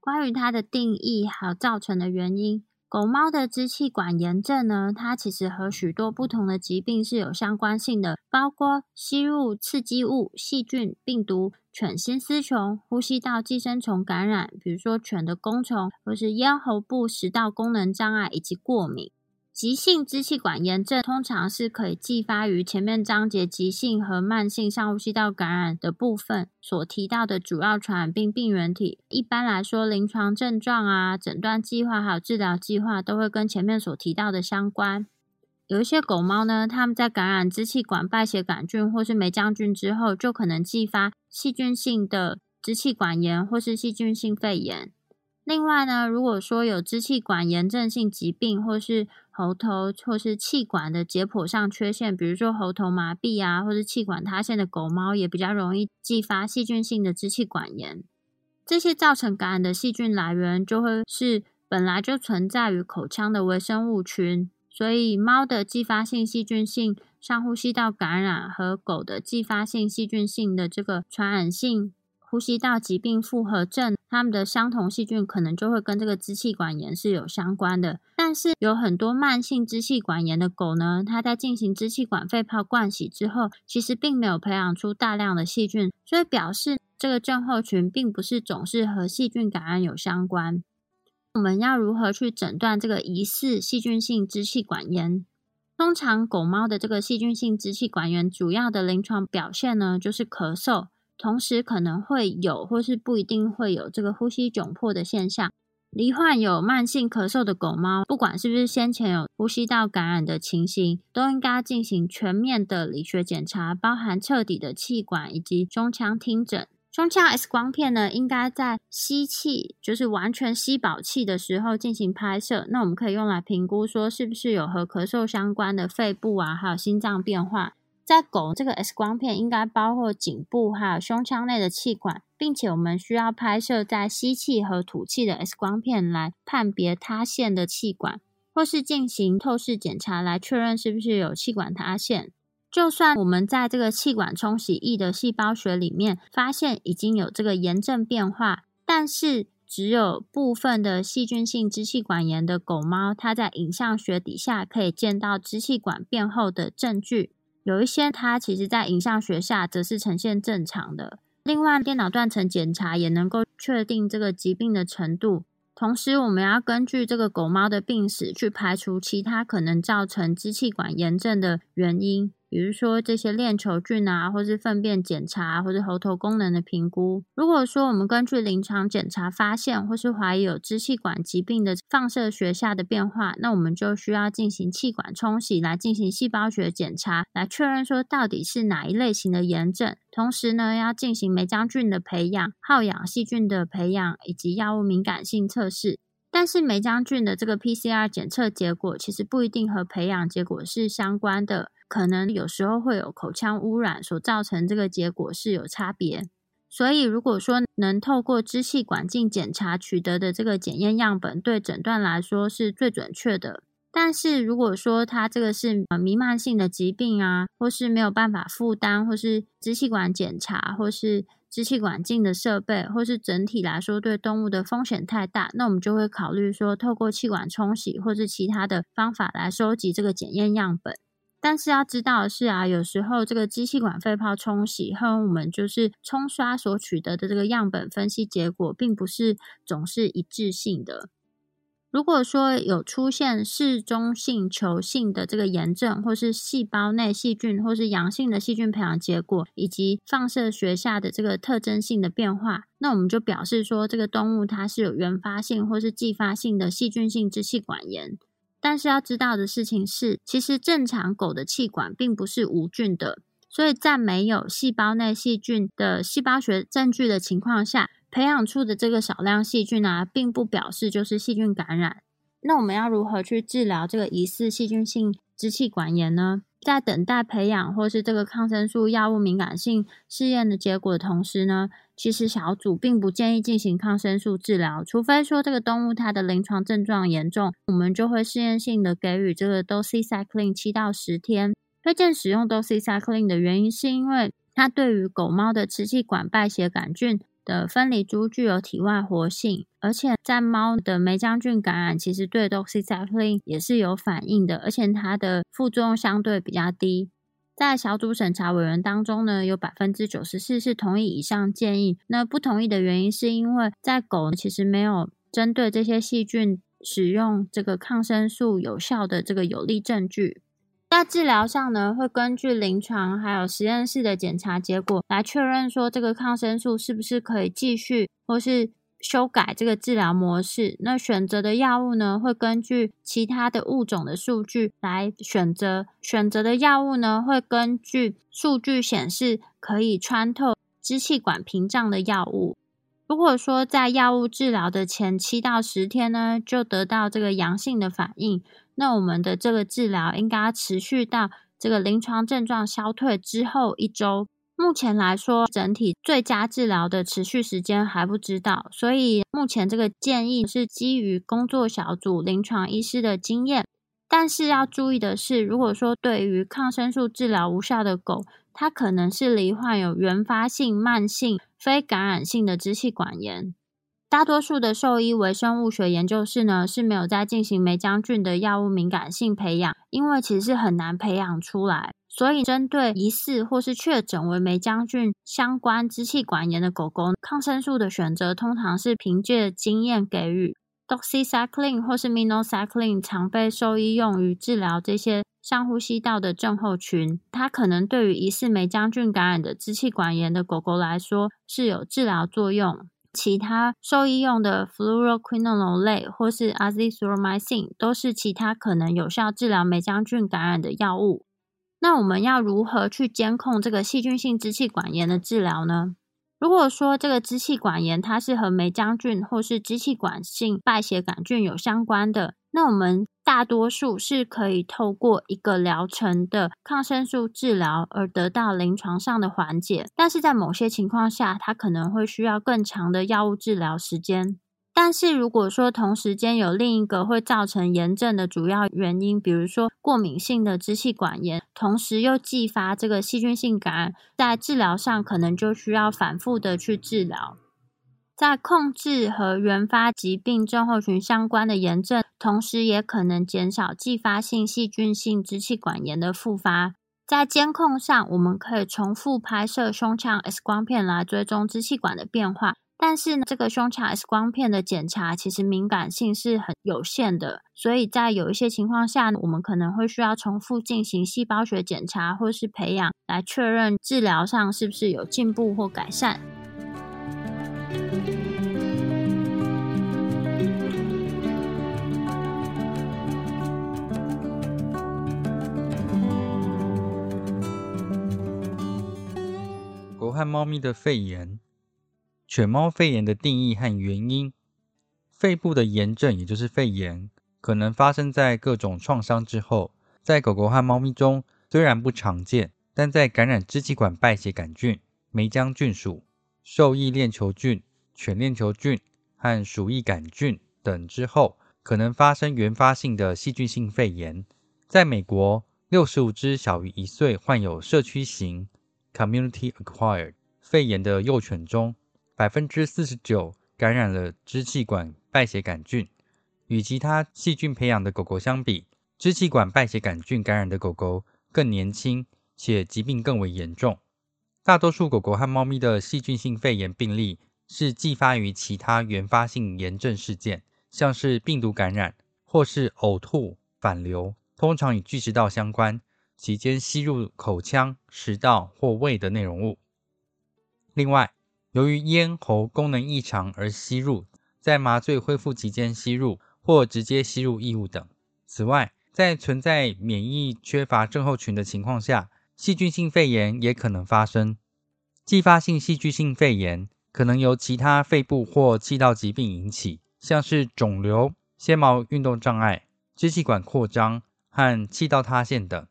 关于它的定义还有造成的原因，狗猫的支气管炎症呢，它其实和许多不同的疾病是有相关性的，包括吸入刺激物、细菌、病毒、犬心丝虫、呼吸道寄生虫感染，比如说犬的弓虫，或是咽喉部食道功能障碍以及过敏。急性支气管炎症通常是可以继发于前面章节急性和慢性上呼吸道感染的部分所提到的主要传染病病原体。一般来说，临床症状啊、诊断计划还有治疗计划都会跟前面所提到的相关。有一些狗猫呢，它们在感染支气管败血杆菌或是霉浆菌之后，就可能继发细菌性的支气管炎或是细菌性肺炎。另外呢，如果说有支气管炎症性疾病，或是喉头或是气管的解剖上缺陷，比如说喉头麻痹啊，或是气管塌陷的狗猫，也比较容易继发细菌性的支气管炎。这些造成感染的细菌来源，就会是本来就存在于口腔的微生物群。所以，猫的继发性细菌性上呼吸道感染和狗的继发性细菌性的这个传染性。呼吸道疾病复合症，它们的相同细菌可能就会跟这个支气管炎是有相关的。但是有很多慢性支气管炎的狗呢，它在进行支气管肺泡灌洗之后，其实并没有培养出大量的细菌，所以表示这个症候群并不是总是和细菌感染有相关。我们要如何去诊断这个疑似细菌性支气管炎？通常狗猫的这个细菌性支气管炎主要的临床表现呢，就是咳嗽。同时可能会有，或是不一定会有这个呼吸窘迫的现象。罹患有慢性咳嗽的狗猫，不管是不是先前有呼吸道感染的情形，都应该进行全面的理学检查，包含彻底的气管以及胸腔听诊。胸腔 X 光片呢，应该在吸气，就是完全吸饱气的时候进行拍摄。那我们可以用来评估说，是不是有和咳嗽相关的肺部啊，还有心脏变化。在狗这个 X 光片应该包括颈部还有胸腔内的气管，并且我们需要拍摄在吸气和吐气的 X 光片来判别塌陷的气管，或是进行透视检查来确认是不是有气管塌陷。就算我们在这个气管冲洗液的细胞学里面发现已经有这个炎症变化，但是只有部分的细菌性支气管炎的狗猫，它在影像学底下可以见到支气管变厚的证据。有一些它其实，在影像学下则是呈现正常的。另外，电脑断层检查也能够确定这个疾病的程度。同时，我们要根据这个狗猫的病史去排除其他可能造成支气管炎症的原因。比如说这些链球菌啊，或是粪便检查，或是喉头功能的评估。如果说我们根据临床检查发现，或是怀疑有支气管疾病的放射学下的变化，那我们就需要进行气管冲洗来进行细胞学检查，来确认说到底是哪一类型的炎症。同时呢，要进行霉浆菌的培养、好氧细菌的培养以及药物敏感性测试。但是霉浆菌的这个 PCR 检测结果其实不一定和培养结果是相关的。可能有时候会有口腔污染所造成，这个结果是有差别。所以，如果说能透过支气管镜检查取得的这个检验样本，对诊断来说是最准确的。但是，如果说它这个是呃弥漫性的疾病啊，或是没有办法负担，或是支气管检查，或是支气管镜的设备，或是整体来说对动物的风险太大，那我们就会考虑说，透过气管冲洗或是其他的方法来收集这个检验样本。但是要知道的是啊，有时候这个支气管肺泡冲洗和我们就是冲刷所取得的这个样本分析结果，并不是总是一致性的。如果说有出现嗜中性球性的这个炎症，或是细胞内细菌，或是阳性的细菌培养结果，以及放射学下的这个特征性的变化，那我们就表示说这个动物它是有原发性或是继发性的细菌性支气管炎。但是要知道的事情是，其实正常狗的气管并不是无菌的，所以在没有细胞内细菌的细胞学证据的情况下，培养出的这个少量细菌啊，并不表示就是细菌感染。那我们要如何去治疗这个疑似细菌性支气管炎呢？在等待培养或是这个抗生素药物敏感性试验的结果的同时呢，其实小组并不建议进行抗生素治疗，除非说这个动物它的临床症状严重，我们就会试验性的给予这个 doxycycline 七到十天。推荐使用 doxycycline 的原因是因为它对于狗猫的支气管败血杆菌。的分离株具有体外活性，而且在猫的梅浆菌感染，其实对 doxycycline 也是有反应的，而且它的副作用相对比较低。在小组审查委员当中呢，有百分之九十四是同意以上建议。那不同意的原因是因为在狗其实没有针对这些细菌使用这个抗生素有效的这个有力证据。在治疗上呢，会根据临床还有实验室的检查结果来确认说这个抗生素是不是可以继续或是修改这个治疗模式。那选择的药物呢，会根据其他的物种的数据来选择。选择的药物呢，会根据数据显示可以穿透支气管屏障的药物。如果说在药物治疗的前七到十天呢，就得到这个阳性的反应。那我们的这个治疗应该持续到这个临床症状消退之后一周。目前来说，整体最佳治疗的持续时间还不知道，所以目前这个建议是基于工作小组临床医师的经验。但是要注意的是，如果说对于抗生素治疗无效的狗，它可能是罹患有原发性、慢性、非感染性的支气管炎。大多数的兽医微生物学研究室呢是没有在进行梅浆菌的药物敏感性培养，因为其实是很难培养出来。所以，针对疑似或是确诊为梅浆菌相关支气管炎的狗狗，抗生素的选择通常是凭借经验给予。doxycycline 或是 minocycline 常被兽医用于治疗这些上呼吸道的症候群。它可能对于疑似梅浆菌感染的支气管炎的狗狗来说是有治疗作用。其他兽医用的 fluoroquinolone 类或是 azithromycin 都是其他可能有效治疗梅浆菌感染的药物。那我们要如何去监控这个细菌性支气管炎的治疗呢？如果说这个支气管炎它是和梅浆菌或是支气管性败血杆菌有相关的，那我们大多数是可以透过一个疗程的抗生素治疗而得到临床上的缓解，但是在某些情况下，它可能会需要更长的药物治疗时间。但是如果说同时间有另一个会造成炎症的主要原因，比如说过敏性的支气管炎，同时又继发这个细菌性感染，在治疗上可能就需要反复的去治疗。在控制和原发疾病症候群相关的炎症，同时也可能减少继发性细菌性支气管炎的复发。在监控上，我们可以重复拍摄胸腔 X 光片来追踪支气管的变化。但是呢，这个胸腔 X 光片的检查其实敏感性是很有限的，所以在有一些情况下，我们可能会需要重复进行细胞学检查或是培养，来确认治疗上是不是有进步或改善。和猫咪的肺炎。犬猫肺炎的定义和原因：肺部的炎症，也就是肺炎，可能发生在各种创伤之后。在狗狗和猫咪中虽然不常见，但在感染支气管败血杆菌、梅浆菌属、兽疫链球菌、犬链球菌和鼠疫杆菌等之后，可能发生原发性的细菌性肺炎。在美国，六十五只小于一岁患有社区型 （community acquired）。肺炎的幼犬中，百分之四十九感染了支气管败血杆菌。与其他细菌培养的狗狗相比，支气管败血杆菌感染的狗狗更年轻，且疾病更为严重。大多数狗狗和猫咪的细菌性肺炎病例是继发于其他原发性炎症事件，像是病毒感染或是呕吐、反流，通常与巨食道相关，期间吸入口腔、食道或胃的内容物。另外，由于咽喉功能异常而吸入，在麻醉恢复期间吸入。或直接吸入异物等。此外，在存在免疫缺乏症候群的情况下，细菌性肺炎也可能发生。继发性细菌性肺炎可能由其他肺部或气道疾病引起，像是肿瘤、纤毛运动障碍、支气管扩张和气道塌陷等。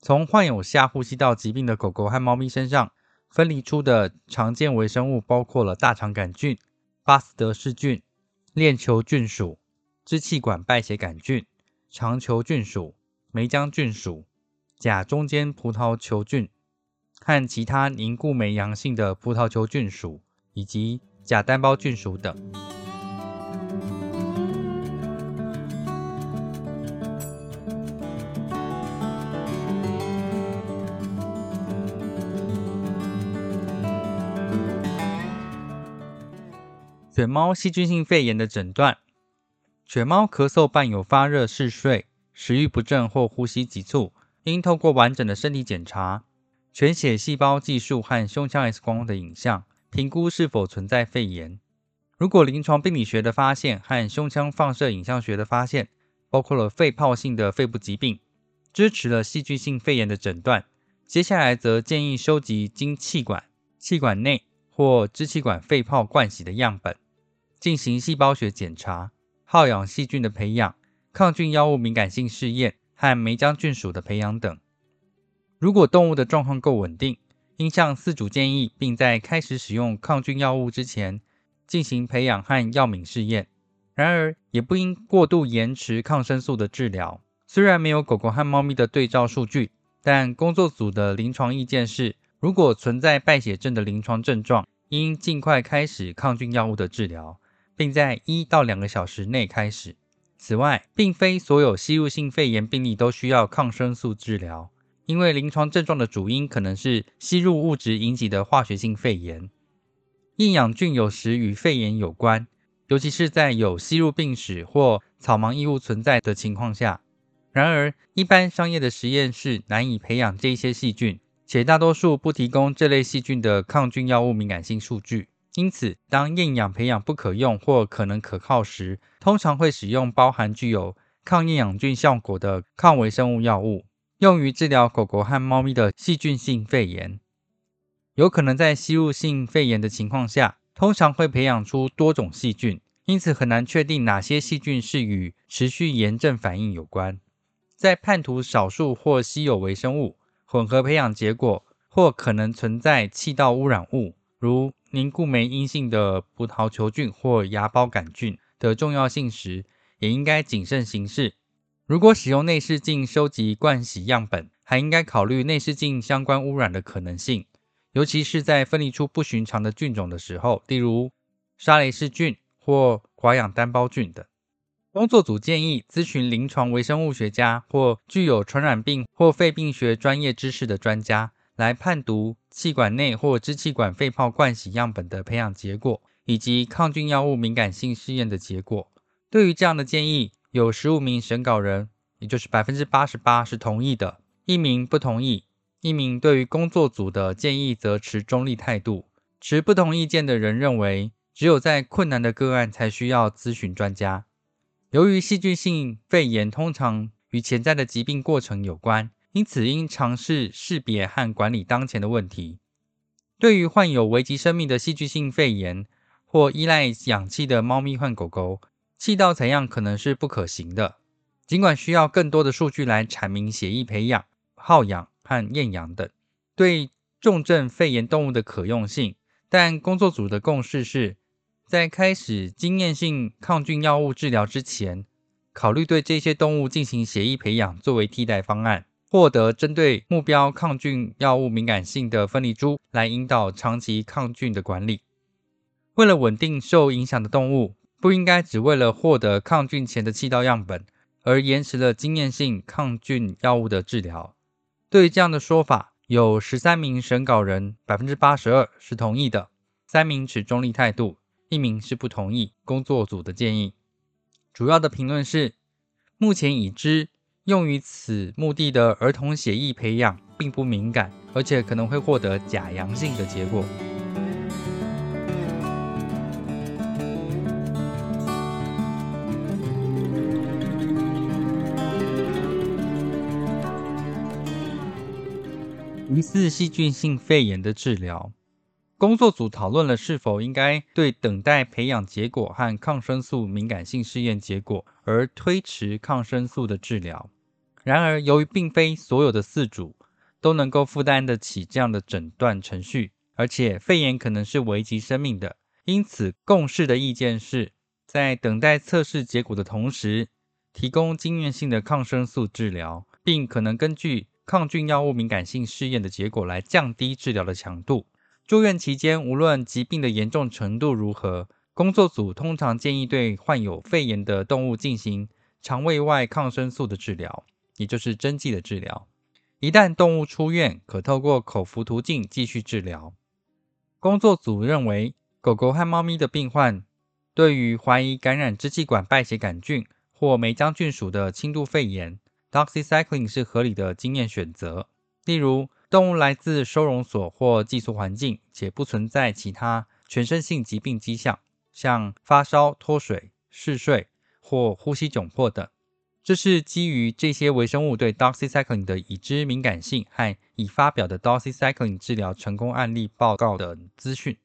从患有下呼吸道疾病的狗狗和猫咪身上分离出的常见微生物包括了大肠杆菌、巴斯德氏菌、链球菌属。支气管败血杆菌、肠球菌属、梅浆菌属、甲中间葡萄球菌和其他凝固酶阳性的葡萄球菌属，以及甲单胞菌属等。犬猫细菌性肺炎的诊断。犬猫咳嗽伴有发热、嗜睡、食欲不振或呼吸急促，应透过完整的身体检查、全血细胞计数和胸腔 X 光的影像，评估是否存在肺炎。如果临床病理学的发现和胸腔放射影像学的发现包括了肺泡性的肺部疾病，支持了细菌性肺炎的诊断，接下来则建议收集经气管、气管内或支气管肺泡灌洗的样本，进行细胞学检查。耗氧细菌的培养、抗菌药物敏感性试验和梅浆菌属的培养等。如果动物的状况够稳定，应向饲主建议，并在开始使用抗菌药物之前进行培养和药敏试验。然而，也不应过度延迟抗生素的治疗。虽然没有狗狗和猫咪的对照数据，但工作组的临床意见是：如果存在败血症的临床症状，应尽快开始抗菌药物的治疗。并在一到两个小时内开始。此外，并非所有吸入性肺炎病例都需要抗生素治疗，因为临床症状的主因可能是吸入物质引起的化学性肺炎。厌氧菌有时与肺炎有关，尤其是在有吸入病史或草芒异物存在的情况下。然而，一般商业的实验室难以培养这些细菌，且大多数不提供这类细菌的抗菌药物敏感性数据。因此，当厌氧培养不可用或可能可靠时，通常会使用包含具有抗厌氧菌效果的抗微生物药物，用于治疗狗狗和猫咪的细菌性肺炎。有可能在吸入性肺炎的情况下，通常会培养出多种细菌，因此很难确定哪些细菌是与持续炎症反应有关。在叛徒少数或稀有微生物混合培养结果，或可能存在气道污染物，如。凝固酶阴性的葡萄球菌或芽孢杆菌的重要性时，也应该谨慎行事。如果使用内视镜收集灌洗样本，还应该考虑内视镜相关污染的可能性，尤其是在分离出不寻常的菌种的时候，例如沙雷氏菌或寡氧单胞菌等。工作组建议咨询临床微生物学家或具有传染病或肺病学专业知识的专家。来判读气管内或支气管肺泡灌洗样本的培养结果，以及抗菌药物敏感性试验的结果。对于这样的建议，有十五名审稿人，也就是百分之八十八是同意的，一名不同意，一名对于工作组的建议则持中立态度。持不同意见的人认为，只有在困难的个案才需要咨询专家。由于细菌性肺炎通常与潜在的疾病过程有关。因此，应尝试识别和管理当前的问题。对于患有危及生命的戏剧性肺炎或依赖氧气的猫咪和狗狗，气道采样可能是不可行的。尽管需要更多的数据来阐明血液培养、耗氧和厌氧等对重症肺炎动物的可用性，但工作组的共识是，在开始经验性抗菌药物治疗之前，考虑对这些动物进行血液培养作为替代方案。获得针对目标抗菌药物敏感性的分离株，来引导长期抗菌的管理。为了稳定受影响的动物，不应该只为了获得抗菌前的气道样本而延迟了经验性抗菌药物的治疗。对于这样的说法，有十三名审稿人，百分之八十二是同意的，三名持中立态度，一名是不同意工作组的建议。主要的评论是：目前已知。用于此目的的儿童血液培养并不敏感，而且可能会获得假阳性的结果。疑似细菌性肺炎的治疗，工作组讨论了是否应该对等待培养结果和抗生素敏感性试验结果而推迟抗生素的治疗。然而，由于并非所有的饲主都能够负担得起这样的诊断程序，而且肺炎可能是危及生命的，因此共识的意见是在等待测试结果的同时，提供经验性的抗生素治疗，并可能根据抗菌药物敏感性试验的结果来降低治疗的强度。住院期间，无论疾病的严重程度如何，工作组通常建议对患有肺炎的动物进行肠胃外抗生素的治疗。也就是针剂的治疗，一旦动物出院，可透过口服途径继续治疗。工作组认为，狗狗和猫咪的病患对于怀疑感染支气管败血杆菌或梅浆菌属的轻度肺炎，doxycycline 是合理的经验选择。例如，动物来自收容所或寄宿环境，且不存在其他全身性疾病迹象，像发烧、脱水、嗜睡或呼吸窘迫等。这是基于这些微生物对 doxycycline 的已知敏感性和已发表的 doxycycline 治疗成功案例报告等资讯。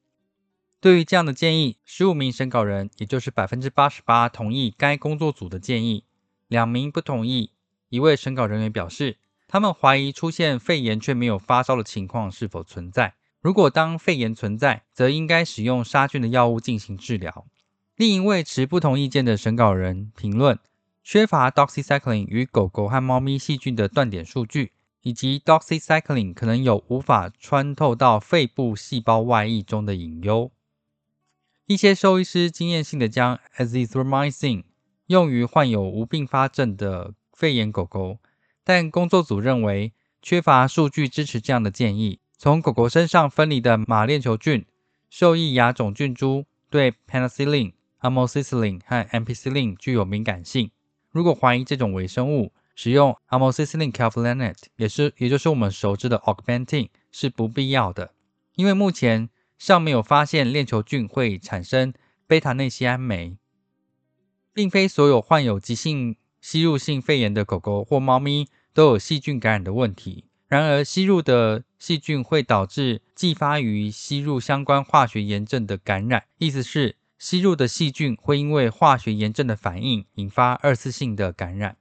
对于这样的建议，十五名审稿人，也就是百分之八十八同意该工作组的建议，两名不同意。一位审稿人员表示，他们怀疑出现肺炎却没有发烧的情况是否存在。如果当肺炎存在，则应该使用杀菌的药物进行治疗。另一位持不同意见的审稿人评论。缺乏 doxycycline 与狗狗和猫咪细菌的断点数据，以及 doxycycline 可能有无法穿透到肺部细胞外溢中的隐忧。一些兽医师经验性的将 azithromycin 用于患有无并发症的肺炎狗狗，但工作组认为缺乏数据支持这样的建议。从狗狗身上分离的马链球菌、受益亚种菌株对 penicillin、amoxicillin 和 ampicillin 具有敏感性。如果怀疑这种微生物，使用 amoxicillin clavulanate，也是也就是我们熟知的 Augmenting 是不必要的，因为目前尚没有发现链球菌会产生贝塔内酰胺酶，并非所有患有急性吸入性肺炎的狗狗或猫咪都有细菌感染的问题。然而，吸入的细菌会导致继发于吸入相关化学炎症的感染，意思是。吸入的细菌会因为化学炎症的反应引发二次性的感染。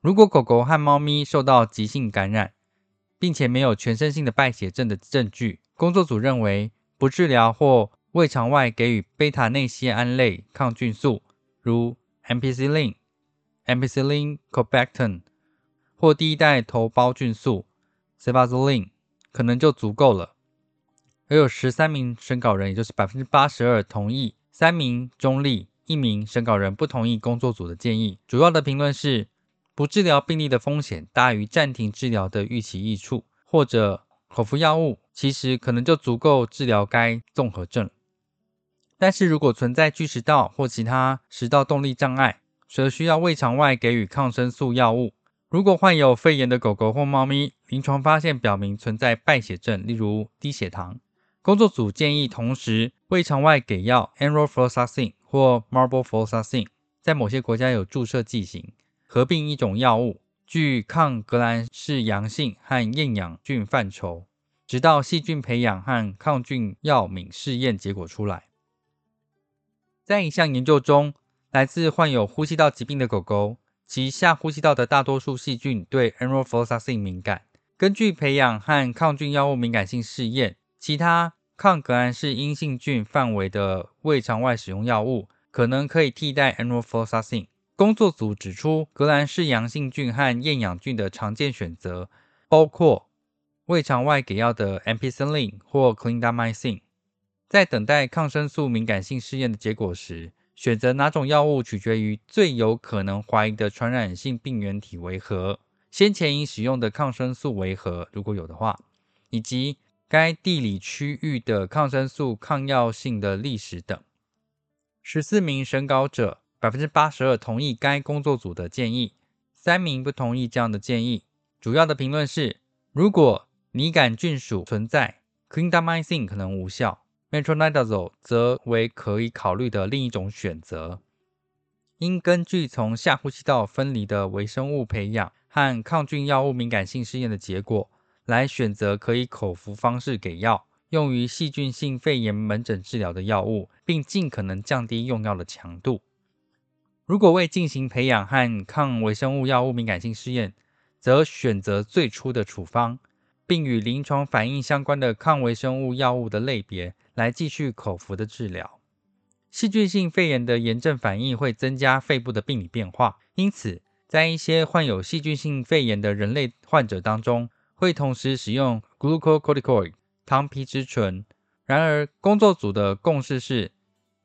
如果狗狗和猫咪受到急性感染，并且没有全身性的败血症的证据，工作组认为不治疗或胃肠外给予贝塔内酰胺类抗菌素，如 m p c l i n a m p c l i n cobactam 或第一代头孢菌素 cefazolin 可能就足够了。而有十三名审稿人，也就是百分之八十二同意。三名中立，一名审稿人不同意工作组的建议。主要的评论是：不治疗病例的风险大于暂停治疗的预期益处，或者口服药物其实可能就足够治疗该综合症。但是如果存在巨食道或其他食道动力障碍，则需要胃肠外给予抗生素药物。如果患有肺炎的狗狗或猫咪，临床发现表明存在败血症，例如低血糖。工作组建议同时胃肠外给药 enrofloxacin 或 marbofloxacin，在某些国家有注射剂型，合并一种药物，具抗革兰氏阳性和厌氧菌范畴，直到细菌培养和抗菌药敏试验结果出来。在一项研究中，来自患有呼吸道疾病的狗狗，其下呼吸道的大多数细菌对 enrofloxacin 敏感。根据培养和抗菌药物敏感性试验，其他抗革兰氏阴性菌范围的胃肠外使用药物可能可以替代 enrofloxacin。工作组指出，革兰氏阳性菌和厌氧菌的常见选择包括胃肠外给药的 ampicillin 或 clindamycin。在等待抗生素敏感性试验的结果时，选择哪种药物取决于最有可能怀疑的传染性病原体为何，先前已使用的抗生素为何，如果有的话，以及该地理区域的抗生素抗药性的历史等。十四名审稿者，百分之八十二同意该工作组的建议，三名不同意这样的建议。主要的评论是：如果拟杆菌属存在，clindamycin 可能无效。Metronidazole 则为可以考虑的另一种选择。应根据从下呼吸道分离的微生物培养和抗菌药物敏感性试验的结果，来选择可以口服方式给药、用于细菌性肺炎门诊治疗的药物，并尽可能降低用药的强度。如果未进行培养和抗微生物药物敏感性试验，则选择最初的处方，并与临床反应相关的抗微生物药物的类别。来继续口服的治疗。细菌性肺炎的炎症反应会增加肺部的病理变化，因此在一些患有细菌性肺炎的人类患者当中，会同时使用 glucocorticoid 糖皮质醇。然而，工作组的共识是，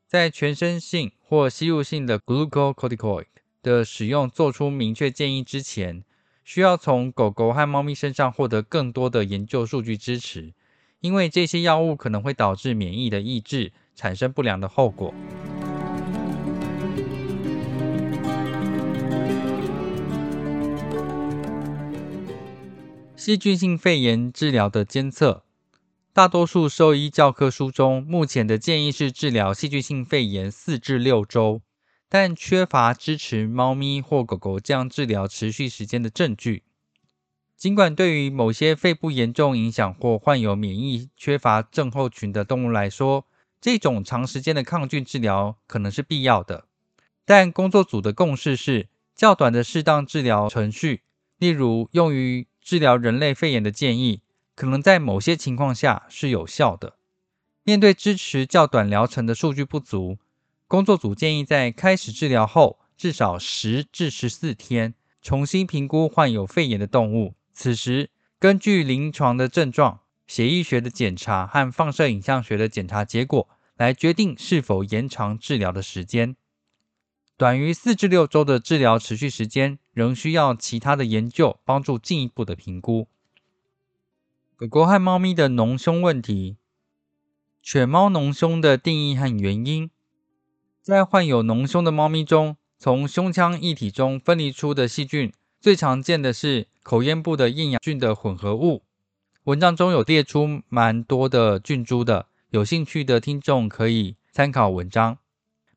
在全身性或吸入性的 glucocorticoid 的使用做出明确建议之前，需要从狗狗和猫咪身上获得更多的研究数据支持。因为这些药物可能会导致免疫的抑制，产生不良的后果。细菌性肺炎治疗的监测，大多数兽医教科书中目前的建议是治疗细菌性肺炎四至六周，但缺乏支持猫咪或狗狗这样治疗持续时间的证据。尽管对于某些肺部严重影响或患有免疫缺乏症候群的动物来说，这种长时间的抗菌治疗可能是必要的，但工作组的共识是，较短的适当治疗程序，例如用于治疗人类肺炎的建议，可能在某些情况下是有效的。面对支持较短疗程的数据不足，工作组建议在开始治疗后至少十至十四天，重新评估患有肺炎的动物。此时，根据临床的症状、血液学的检查和放射影像学的检查结果，来决定是否延长治疗的时间。短于四至六周的治疗持续时间，仍需要其他的研究帮助进一步的评估。狗狗和猫咪的脓胸问题，犬猫脓胸的定义和原因，在患有脓胸的猫咪中，从胸腔液体中分离出的细菌。最常见的是口咽部的厌氧菌的混合物，文章中有列出蛮多的菌株的，有兴趣的听众可以参考文章。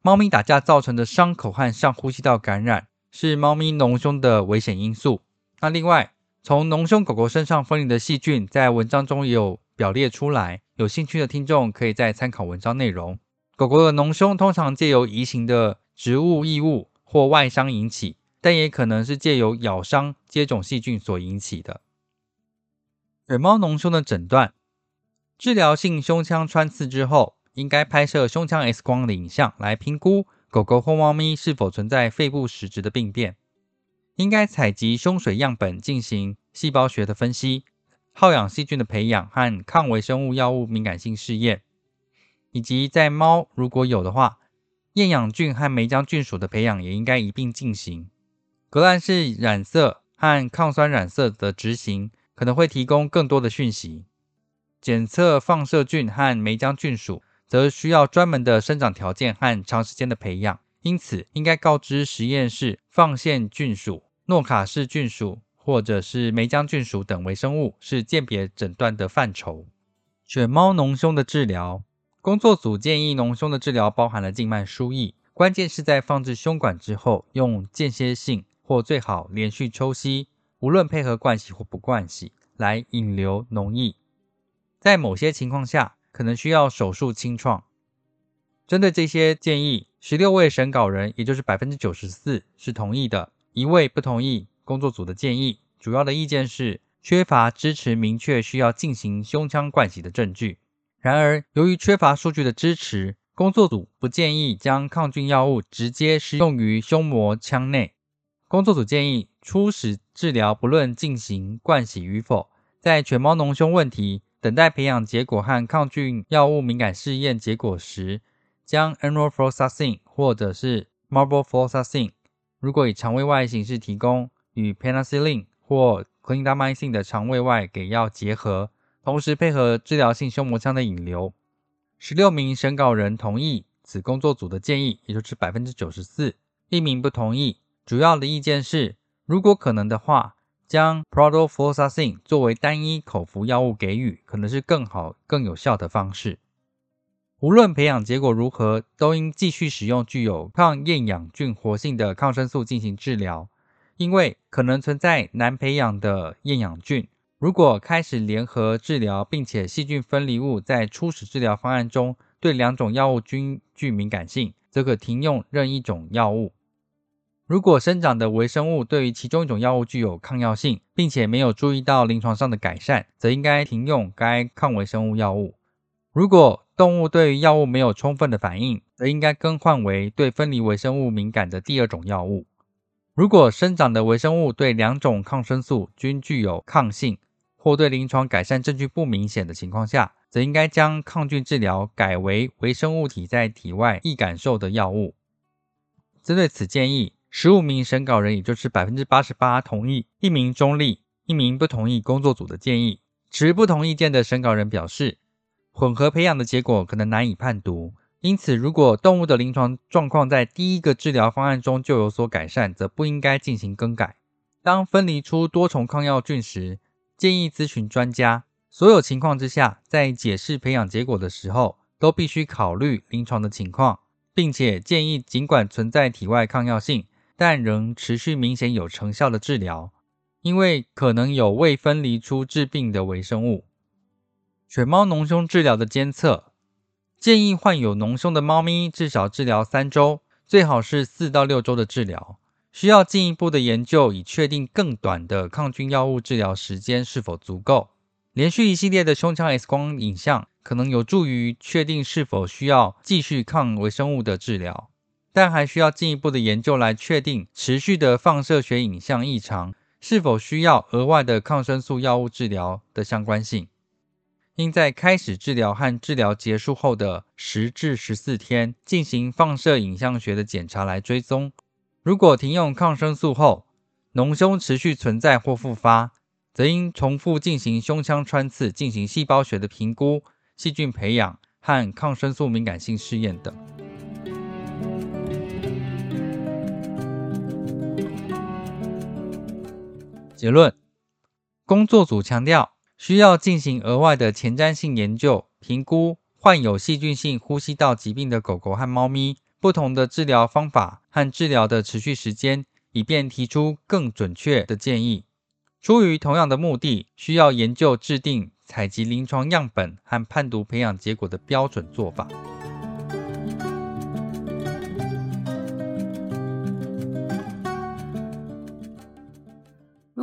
猫咪打架造成的伤口和上呼吸道感染是猫咪脓胸的危险因素。那另外，从脓胸狗狗身上分离的细菌，在文章中也有表列出来，有兴趣的听众可以再参考文章内容。狗狗的脓胸通常借由移行的植物异物或外伤引起。但也可能是借由咬伤接种细菌所引起的。耳猫脓胸的诊断，治疗性胸腔穿刺之后，应该拍摄胸腔 X 光的影像来评估狗狗或猫咪是否存在肺部实质的病变。应该采集胸水样本进行细胞学的分析、好氧细菌的培养和抗微生物药物敏感性试验，以及在猫如果有的话，厌氧菌和梅浆菌属的培养也应该一并进行。革兰氏染色和抗酸染色的执行可能会提供更多的讯息。检测放射菌和梅浆菌属则需要专门的生长条件和长时间的培养，因此应该告知实验室放线菌属、诺卡氏菌属或者是梅浆菌属等微生物是鉴别诊断的范畴。犬猫脓胸的治疗，工作组建议脓胸的治疗包含了静脉输液，关键是在放置胸管之后用间歇性。或最好连续抽吸，无论配合灌洗或不灌洗，来引流脓液。在某些情况下，可能需要手术清创。针对这些建议，十六位审稿人，也就是百分之九十四是同意的，一位不同意工作组的建议。主要的意见是缺乏支持明确需要进行胸腔灌洗的证据。然而，由于缺乏数据的支持，工作组不建议将抗菌药物直接施用于胸膜腔内。工作组建议初始治疗不论进行灌洗与否，在犬猫脓胸问题等待培养结果和抗菌药物敏感试验结果时，将 enrofloxacin 或者是 marbofloxacin，如果以肠胃外形式提供，与 penicillin 或 clindamycin 的肠胃外给药结合，同时配合治疗性胸膜腔的引流。十六名审稿人同意此工作组的建议，也就是百分之九十四。一名不同意，主要的意见是，如果可能的话，将 prodofloxacin 作为单一口服药物给予，可能是更好、更有效的方式。无论培养结果如何，都应继续使用具有抗厌氧菌活性的抗生素进行治疗，因为可能存在难培养的厌氧菌。如果开始联合治疗，并且细菌分离物在初始治疗方案中对两种药物均具敏感性，则可停用任一种药物。如果生长的微生物对于其中一种药物具有抗药性，并且没有注意到临床上的改善，则应该停用该抗微生物药物。如果动物对于药物没有充分的反应，则应该更换为对分离微生物敏感的第二种药物。如果生长的微生物对两种抗生素均具有抗性，或对临床改善证据不明显的情况下，则应该将抗菌治疗改为微生物体在体外易感受的药物。针对此建议，十五名审稿人，也就是百分之八十八同意，一名中立，一名不同意工作组的建议。持不同意见的审稿人表示，混合培养的结果可能难以判读，因此如果动物的临床状况在第一个治疗方案中就有所改善，则不应该进行更改。当分离出多重抗药菌时，建议咨询专家。所有情况之下，在解释培养结果的时候，都必须考虑临床的情况，并且建议尽管存在体外抗药性，但仍持续明显有成效的治疗，因为可能有未分离出致病的微生物。犬猫脓胸治疗的监测建议，患有脓胸的猫咪至少治疗三周，最好是四到六周的治疗。需要进一步的研究，以确定更短的抗菌药物治疗时间是否足够。连续一系列的胸腔 X 光影像可能有助于确定是否需要继续抗微生物的治疗，但还需要进一步的研究来确定持续的放射学影像异常是否需要额外的抗生素药物治疗的相关性。应在开始治疗和治疗结束后的十至十四天进行放射影像学的检查来追踪。如果停用抗生素后，脓胸持续存在或复发，则应重复进行胸腔穿刺、进行细胞学的评估、细菌培养和抗生素敏感性试验等。结论：工作组强调，需要进行额外的前瞻性研究，评估患有细菌性呼吸道疾病的狗狗和猫咪。不同的治疗方法和治疗的持续时间，以便提出更准确的建议。出于同样的目的，需要研究制定采集临床样本和判读培养结果的标准做法。